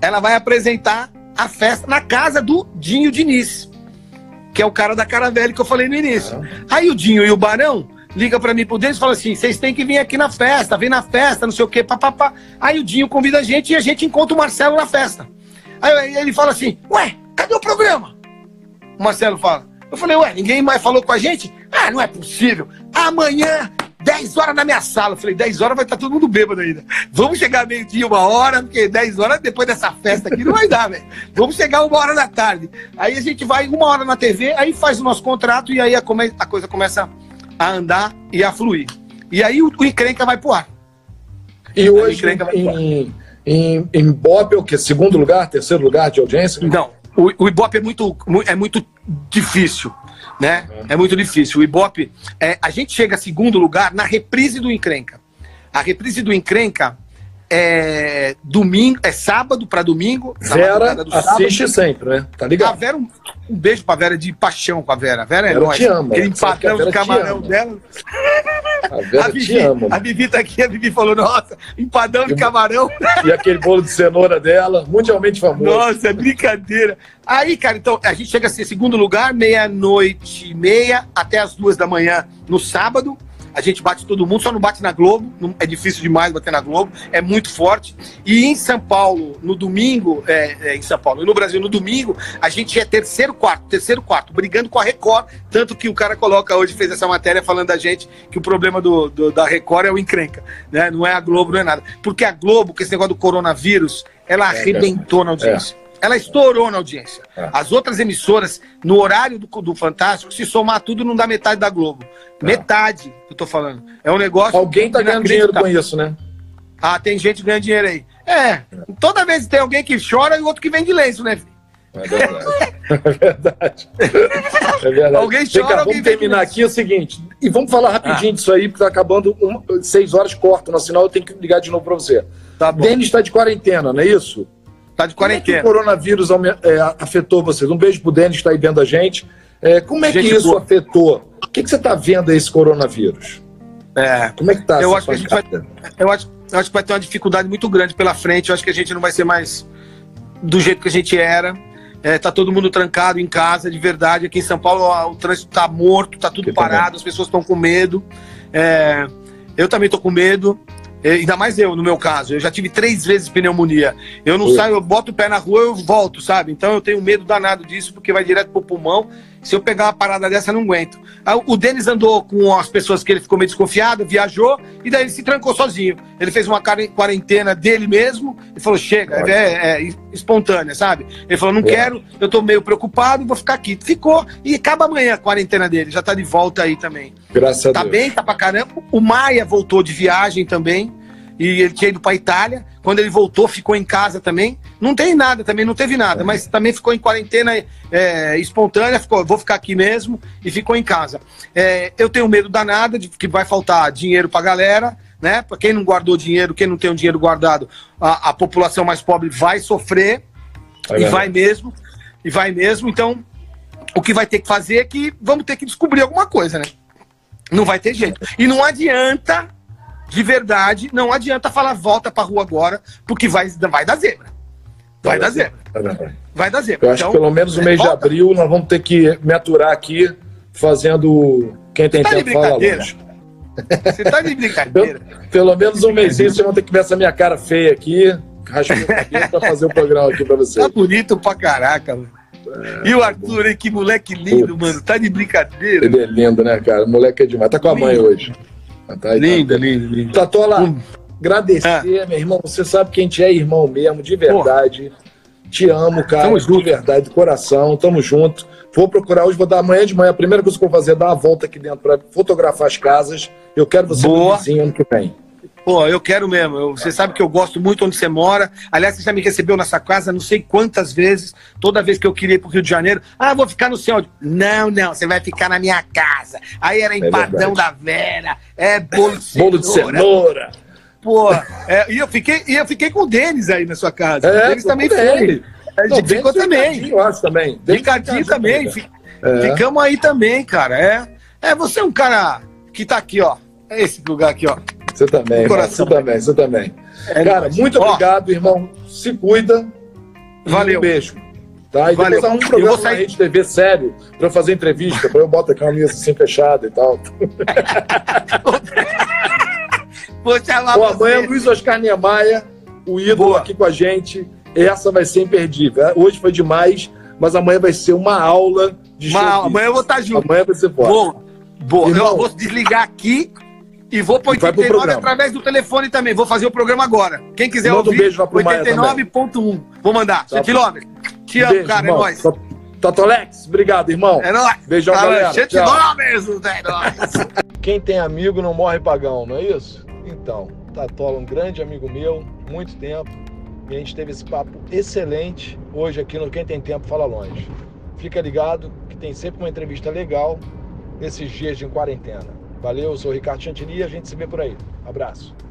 Ela vai apresentar a festa na casa do Dinho Diniz, que é o cara da cara velha que eu falei no início. Aí o Dinho e o Barão liga para mim por dentro e fala assim: vocês têm que vir aqui na festa, vem na festa, não sei o quê, papapá. Aí o Dinho convida a gente e a gente encontra o Marcelo na festa. Aí ele fala assim: ué, cadê o programa? O Marcelo fala. Eu falei, ué, ninguém mais falou com a gente? Ah, não é possível. Amanhã, 10 horas na minha sala. Eu falei, 10 horas vai estar todo mundo bêbado ainda. Vamos chegar meio-dia, uma hora, porque 10 horas depois dessa festa aqui não vai dar, velho. Vamos chegar uma hora da tarde. Aí a gente vai uma hora na TV, aí faz o nosso contrato e aí a, come- a coisa começa a andar e a fluir. E aí o, o encrenca vai pro ar. E hoje, em, em, em Bob, é o quê? Segundo lugar, terceiro lugar de audiência? Não, o, o Ibope é muito, mu- é muito difícil, né? É muito difícil. O Ibope, é, a gente chega a segundo lugar na reprise do Encrenca. A reprise do Encrenca é domingo, é sábado para domingo. Vera do sábado. assiste sempre, né? Tá A ligado? Vera, um, um beijo pra Vera de paixão com a Vera. A Vera é Vera nóis. te ama, Aquele a empadão Vera de te camarão ama. dela. A A Vera te Vivi, ama. a Vivi tá aqui, a Vivi falou, nossa, empadão de camarão. E aquele bolo de cenoura dela, mundialmente famoso. Nossa, é brincadeira. Aí, cara, então a gente chega a ser segundo lugar, meia-noite e meia até as duas da manhã no sábado. A gente bate todo mundo, só não bate na Globo. não- é difícil demais bater na Globo, é muito forte. E em São Paulo, no domingo, é, é, em São Paulo, e no Brasil, no domingo, a gente é terceiro, quarto, terceiro, quarto, brigando com a Record. Tanto que o cara coloca hoje, fez essa matéria falando da gente que o problema do, do- da Record é o encrenca, né? Não é a Globo, não é nada. Porque a Globo, com esse negócio do coronavírus, ela É, arrebentou na audiência. Ela estourou na audiência. É. As outras emissoras, no horário do, do Fantástico, se somar tudo, não dá metade da Globo. Metade, que eu tô falando. É um negócio. Alguém tá ganhando dinheiro com isso, né? Ah, tem gente ganhando dinheiro aí. É, toda vez tem alguém que chora e outro que vende lenço, né? filho? É verdade. É verdade. É verdade. Alguém Vem cá, chora, alguém vamos terminar aqui o seguinte. E vamos falar rapidinho disso aí, porque tá acabando seis horas, corta. No sinal eu tenho que ligar de novo pra você. Tá bom. Denis está de quarentena, não é isso? Tá de Como é que o quarentena. coronavírus é, afetou vocês? Um beijo pro Denis que está aí vendo a gente. É, como é que Gente isso afetou? O que, que você está vendo esse coronavírus? É. Como é que tá? Eu acho que a gente vai-? Eu acho, eu acho que vai ter uma dificuldade muito grande pela frente. Eu acho que a gente não vai ser mais do jeito que a gente era. É, tá todo mundo trancado em casa, de verdade. Aqui em São Paulo ó, o trânsito tá morto, tá tudo parado, também. as pessoas estão com medo. É, eu também tô com medo. É, ainda mais eu, no meu caso. Eu já tive três vezes pneumonia. Eu não Ui. saio, eu boto o pé na rua, eu volto, sabe? Então eu tenho medo danado disso, porque vai direto pro pulmão. Se eu pegar uma parada dessa, eu não aguento. Ah, O Denis andou com as pessoas que ele ficou meio desconfiado, viajou, e daí ele se trancou sozinho. Ele fez uma quaren- quarentena dele mesmo, e falou: chega, Ótimo. é, é espontânea, sabe? Ele falou: não Boa. quero, eu tô meio preocupado, vou ficar aqui. Ficou, e acaba amanhã a quarentena dele, já tá de volta aí também. Graças a Tá Deus. bem, tá pra caramba. O Maia voltou de viagem também. E ele tinha ido pra Itália. Quando ele voltou, ficou em casa também. Não tem nada também, não teve nada. Mas também ficou em quarentena é, espontânea. Ficou, vou ficar aqui mesmo. E ficou em casa. É, eu tenho medo danada de que vai faltar dinheiro pra galera. Né? Pra quem não guardou dinheiro, quem não tem o dinheiro guardado, a, a população mais pobre vai sofrer. É e vai mesmo. E vai mesmo. Então, o que vai ter que fazer é que vamos ter que descobrir alguma coisa, né? Não vai ter jeito. E não adianta, de verdade, não adianta falar volta pra rua agora, porque vai, vai dar zebra. Vai dar zebra. Vai dar zebra. Eu acho que pelo menos no mês de abril nós vamos ter que me aturar aqui fazendo quem tem Tá tempo fala brincadeira? longe. Você tá de brincadeira. Pelo menos um mêsinho vocês vão ter que ver essa minha cara feia aqui, raspar o cabelo pra fazer o programa aqui pra vocês. Tá bonito pra caraca, mano. E o Arthur, hein, que moleque lindo, mano. Tá de brincadeira. Ele é lindo, né, cara? O moleque é demais. Tá com a mãe hoje. Tá aí, Lindo, tá. lindo, lindo. Tatola, Hum. agradecer, meu irmão. Você sabe que a gente é irmão mesmo, de verdade. Te amo, cara. Tamo de verdade, de coração. Tamo junto. Vou procurar hoje, vou dar amanhã de manhã. A primeira coisa que eu vou fazer é dar uma volta aqui dentro pra fotografar as casas. Eu quero você Boa. no vizinho ano que vem. Pô, eu quero mesmo. Eu- você sabe que eu gosto muito onde você mora. Aliás, você já me recebeu nessa casa não sei quantas vezes. Toda vez que eu queria ir pro Rio de Janeiro. Ah, vou ficar no seu. Não, não, você vai ficar na minha casa. Aí era empadão da Vera. É bolo de cenoura. Bolo de cenoura. Pô, é, e, eu fiquei, e eu fiquei com o Denis aí na sua casa. É, o Denis também foi. A gente ficou também. Eu acho também. Ricardinho também. É. Ficamos aí também, cara. É, é, você é um cara que tá aqui, ó. É esse lugar aqui, ó. Você também, irmão. coração. Você também, você também. É Cara, muito Ó, obrigado, irmão. Se cuida. Valeu. Um beijo. Tá? E Valeu. depois um Eu programa vou sair- na Rede TV sério pra eu fazer entrevista. Pra eu botar uma mesa assim fechada e tal. Vou chamar você. amanhã Luiz Oscar Niemeyer, o ídolo Boa. aqui com a gente. Essa vai ser imperdível. Hoje foi demais, mas amanhã vai ser uma aula de Uma- amanhã eu vou estar junto. Amanhã vai ser forte. Boa. Boa. Irmão. Eu vou desligar aqui e vou para Vai pro 89 programa. através do telefone também. Vou fazer o programa agora. Quem quiser Manda um ouvir, beijo lá pro Maia 89.1. Vou mandar. Tá 100 quilômetros. Te amo, Beijo, cara. irmão. É nóis. Tatolex, obrigado, irmão. É nóis. Beijão, galera. 100 Tchau. quilômetros. É nóis. Quem tem amigo não morre pagão, não é isso? Então, Tatola, um grande amigo meu, muito tempo, e a gente teve esse papo excelente hoje aqui no Quem Tem Tempo Fala Longe. Fica ligado que tem sempre uma entrevista legal nesses dias de quarentena. Valeu, eu sou o Ricardo Chantilly e a gente se vê por aí. Abraço.